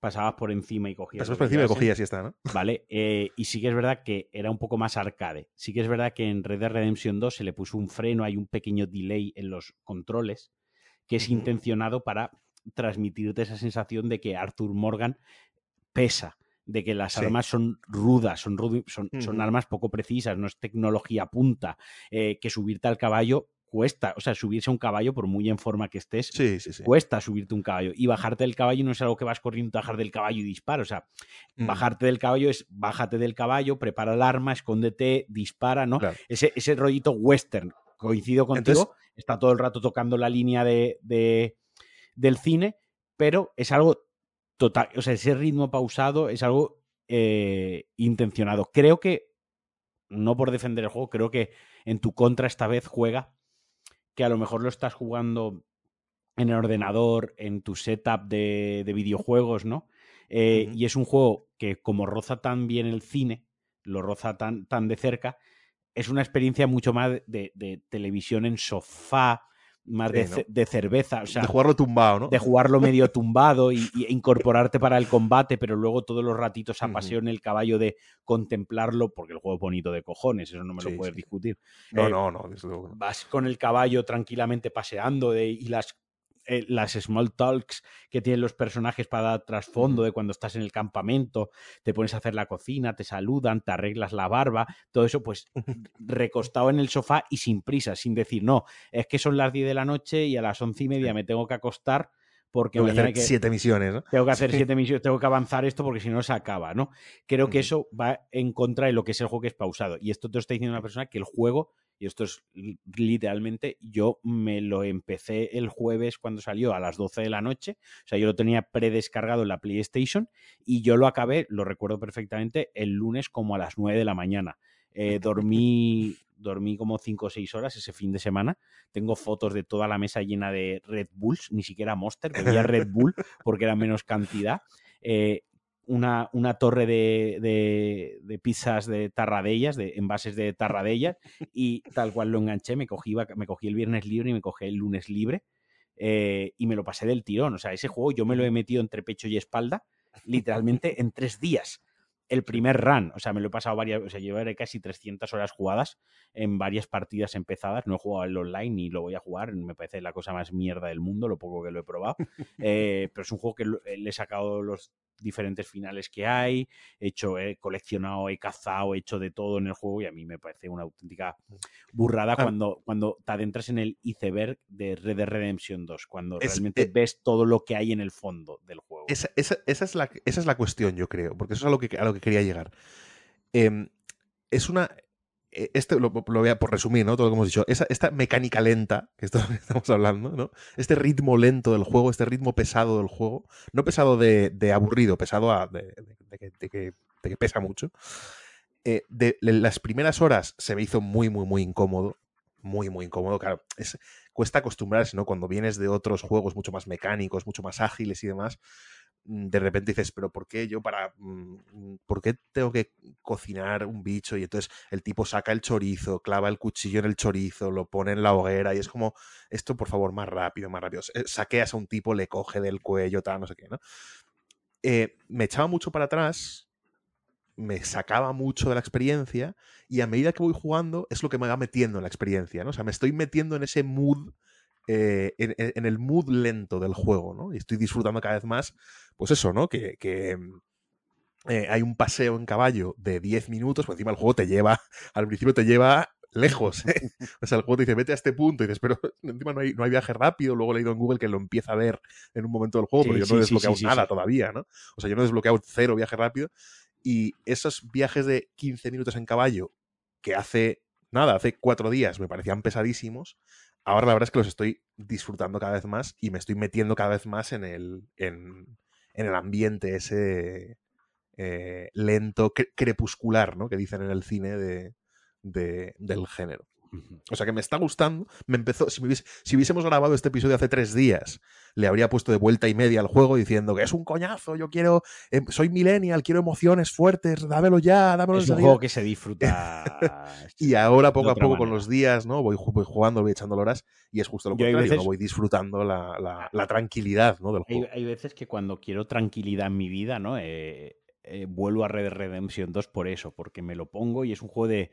Pasabas por encima y cogías. Pasabas por encima y cogías y está, ¿no? Vale. Eh, y sí que es verdad que era un poco más arcade. Sí que es verdad que en Red Dead Redemption 2 se le puso un freno, hay un pequeño delay en los controles que es intencionado para transmitirte esa sensación de que Arthur Morgan pesa, de que las armas son rudas, son, son, son, armas poco precisas, no es tecnología punta, eh, que subirte al caballo cuesta, o sea, subirse a un caballo, por muy en forma que estés, cuesta subirte un caballo. Y bajarte del caballo no es algo que vas corriendo, bajar del caballo y dispara. O sea, mm. bajarte del caballo es bájate del caballo, prepara el arma, escóndete, dispara, ¿no? Ese, ese rollito western, coincido contigo, está todo el rato tocando la línea de, de, del cine, pero es algo total, o sea, ese ritmo pausado es algo eh, intencionado. Creo que, no por defender el juego, creo que en tu contra esta vez juega que a lo mejor lo estás jugando en el ordenador, en tu setup de, de videojuegos, ¿no? Eh, y es un juego que como roza tan bien el cine, lo roza tan, tan de cerca, es una experiencia mucho más de, televisión en sofá, más de, cerveza. O sea, de jugarlo tumbado, ¿no? De jugarlo medio tumbado y, incorporarte para el combate, pero luego todos los ratitos a paseo en el caballo de contemplarlo, porque el juego es bonito de cojones, eso no me lo puedes discutir. No, eh, no, no, Vas con el caballo tranquilamente paseando de, y las eh, las small talks que tienen los personajes para dar trasfondo de cuando estás en el campamento, te pones a hacer la cocina, te saludan, te arreglas la barba, todo eso pues recostado en el sofá y sin prisa, sin decir, no, es que son las 10 de la noche y a las once y media me tengo que acostar porque tengo que hacer siete misiones, ¿no? Tengo que hacer siete misiones, tengo que avanzar esto porque si no se acaba, ¿no? Creo que eso va en contra de lo que es el juego que es pausado. Y esto te lo está diciendo una persona que el juego y esto es literalmente, yo me lo empecé el jueves cuando salió a las 12 de la noche, o sea, yo lo tenía predescargado en la PlayStation y yo lo acabé, lo recuerdo perfectamente, el lunes como a las 9 de la mañana. Eh, dormí, dormí como 5 o 6 horas ese fin de semana. Tengo fotos de toda la mesa llena de Red Bulls, ni siquiera Monster, bebía Red Bull porque era menos cantidad. Eh, una, una torre de, de, pizzas de tarradellas, de envases de tarradellas, y tal cual lo enganché, me cogí, me cogí el viernes libre y me cogí el lunes libre, eh, y me lo pasé del tirón. O sea, ese juego yo me lo he metido entre pecho y espalda, literalmente en tres días. El primer run, o sea, me lo he pasado varias, o sea, llevaré casi 300 horas jugadas en varias partidas empezadas. No he jugado el online ni lo voy a jugar, me parece la cosa más mierda del mundo, lo poco que lo he probado. Eh, pero es un juego que le he sacado los diferentes finales que hay, he hecho, he coleccionado, he cazado, he hecho de todo en el juego y a mí me parece una auténtica mm. burrada cuando, cuando te adentras en el iceberg de Red Dead Redemption 2, cuando realmente eh ves todo lo que hay en el fondo del juego. Esa, es, la, esa es la cuestión, yo creo, porque eso es a lo que, a lo que quería llegar. Em, es una... eh, este lo, voy a por resumir, ¿no? Todo lo que hemos dicho. esta mecánica lenta, que esto estamos hablando, ¿no? Este ritmo lento del juego, este ritmo pesado del juego, no pesado de, aburrido, pesado de, que, pesa mucho. Eh, de, las primeras horas se me hizo muy, muy, muy incómodo. Muy, muy incómodo. Claro, cuesta acostumbrarse, ¿no? Cuando vienes de otros juegos mucho más mecánicos, mucho más ágiles y demás, de repente dices, pero ¿por qué yo para... Mm, mm, ¿Por qué tengo que cocinar un bicho? Y entonces el tipo saca el chorizo, clava el cuchillo en el chorizo, lo pone en la hoguera y es como, esto por favor, más rápido, más rápido. Eh, saqueas a un tipo, le coge del cuello, tal, no sé qué, ¿no? Eh, me echaba mucho para atrás, me sacaba mucho de la experiencia y a medida que voy jugando es lo que me va metiendo en la experiencia, ¿no? O sea, me estoy metiendo en ese mood eh, en, el mood lento del juego, ¿no? Y estoy disfrutando cada vez más, pues eso, ¿no? Que, eh, hay un paseo en caballo de 10 minutos, pues encima el juego te lleva, al principio te lleva lejos. ¿eh? O sea, el juego te dice, vete a este punto y dices, pero encima no hay, no hay viaje rápido. Luego he leído en Google que lo empieza a ver en un momento del juego, pero yo no he desbloqueado nada todavía, ¿no? O sea, yo no he desbloqueado cero viaje rápido. Y esos viajes de 15 minutos en caballo, que hace, nada, hace cuatro días me parecían pesadísimos, ahora la verdad es que los estoy disfrutando cada vez más y me estoy metiendo cada vez más en el, en, el ambiente ese eh, lento, crepuscular, ¿no? Que dicen en el cine de, del género. O sea que me está gustando. Me empezó. Si, si, hubiésemos grabado este episodio hace tres días, le habría puesto de vuelta y media al juego diciendo que es un coñazo. Yo quiero. Em, soy millennial, quiero emociones fuertes. Dámelo ya, dámelo Es un juego que se disfruta. y ahora, poco a poco, con los días, ¿no? Voy, jugando, voy echando horas. Y es justo lo contrario. Voy disfrutando la, tranquilidad, ¿no? Del juego. Hay, veces que cuando quiero tranquilidad en mi vida, ¿no? Eh, eh, vuelvo a Red Redemption 2 por eso, porque me lo pongo y es un juego de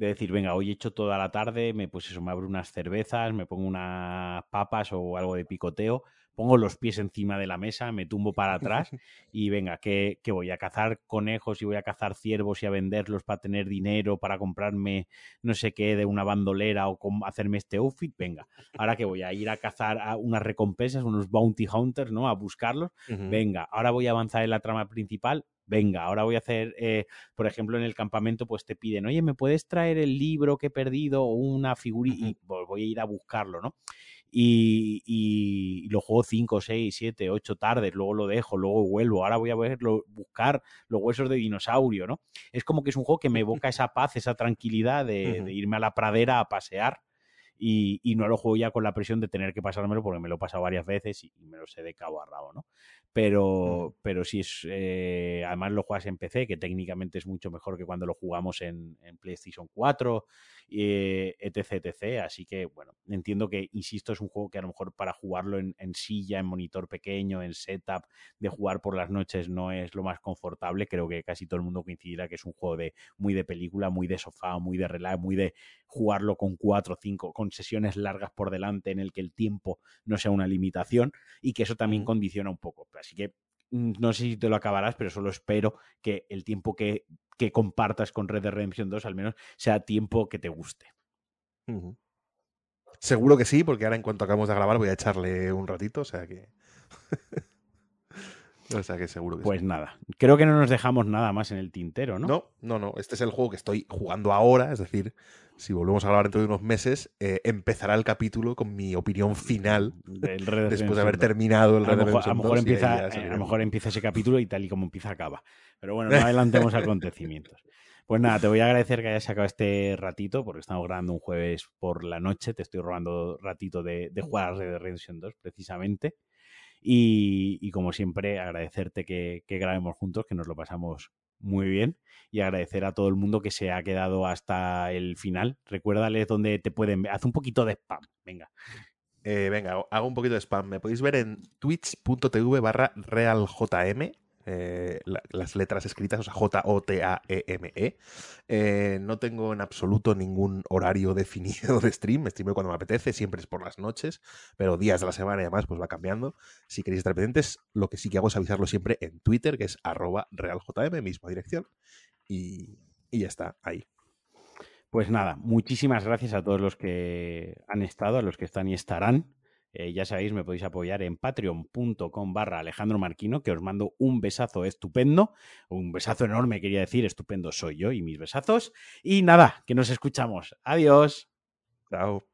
de decir, venga, hoy he hecho toda la tarde, me pues eso, me abro unas cervezas, me pongo unas papas o algo de picoteo, pongo los pies encima de la mesa, me tumbo para atrás y venga, que, voy a cazar conejos y voy a cazar ciervos y a venderlos para tener dinero, para comprarme no sé qué de una bandolera o hacerme este outfit, venga, ahora que voy a ir a cazar a unas recompensas, unos bounty hunters, ¿no? A buscarlos, venga, ahora voy a avanzar en la trama principal, venga, ahora voy a hacer, eh, por ejemplo, en el campamento, pues te piden, oye, ¿me puedes traer el libro que he perdido o una figura? Y pues, voy a ir a buscarlo, ¿no? Y, lo juego 5, 6, 7, 8 tardes, luego lo dejo, luego vuelvo, ahora voy a verlo, buscar los huesos de dinosaurio, ¿no? Es como que es un juego que me evoca esa paz, esa tranquilidad de, irme a la pradera a pasear y, no lo juego ya con la presión de tener que pasármelo porque me lo he pasado varias veces y, me lo sé de cabo a rabo, ¿no? Pero, pero si es, eh, además lo juegas en PC, que técnicamente es mucho mejor que cuando lo jugamos en, en PlayStation 4 eh, etc, etc. Así que, bueno, entiendo que, insisto, es un juego que a lo mejor para jugarlo en, silla, en monitor pequeño, en setup, de jugar por las noches no es lo más confortable. Creo que casi todo el mundo coincidirá que es un juego de muy de película, muy de sofá, muy de relax, muy de jugarlo con cuatro o cinco, con sesiones largas por delante en el que el tiempo no sea una limitación y que eso también condiciona un poco. Así que mm, no sé si te lo acabarás, pero solo espero que el tiempo que que compartas con Red Dead Redemption 2 al menos sea tiempo que te guste. Seguro que sí, porque ahora en cuanto acabamos de grabar voy a echarle un ratito, o sea que... o sea que seguro que Pues nada, creo que no nos dejamos nada más en el tintero, ¿no? No, no, no. Este es el juego que estoy jugando ahora, es decir, si volvemos a grabar dentro de unos meses, eh, empezará el capítulo con mi opinión final después de haber terminado el Red Dead Redemption a lo mejor empieza, eh, a lo mejor empieza ese capítulo y tal y como empieza acaba. Pero bueno, no adelantemos acontecimientos. Pues nada, te voy a agradecer que hayas sacado este ratito, porque estamos grabando un jueves por la noche. Te estoy robando ratito de, jugar a Red Dead Redemption 2, precisamente. Y, como siempre, agradecerte que, grabemos juntos, que nos lo pasamos muy bien. Y agradecer a todo el mundo que se ha quedado hasta el final. Recuérdales dónde te pueden ver. Haz un poquito de spam, venga. Eh, venga, hago un poquito de spam. Me podéis ver en twitch.tv barra realjm eh, las letras escritas, o sea, J-O-T-A-E-M-E. E. Eh, no tengo en absoluto ningún horario definido de stream, streamo cuando me apetece, siempre es por las noches, pero días de la semana y además pues va cambiando. Si queréis estar pendientes, lo que sí que hago es avisarlo siempre en Twitter, que es arroba realjm, misma dirección, y, y ya está, ahí. Pues nada, muchísimas gracias a todos los que han estado, a los que están y estarán eh, ya sabéis, me podéis apoyar en patreon.com barra Alejandro Marquino, que os mando un besazo estupendo, un besazo enorme, quería decir, estupendo soy yo y mis besazos. Y nada, que nos escuchamos. Adiós. Chao.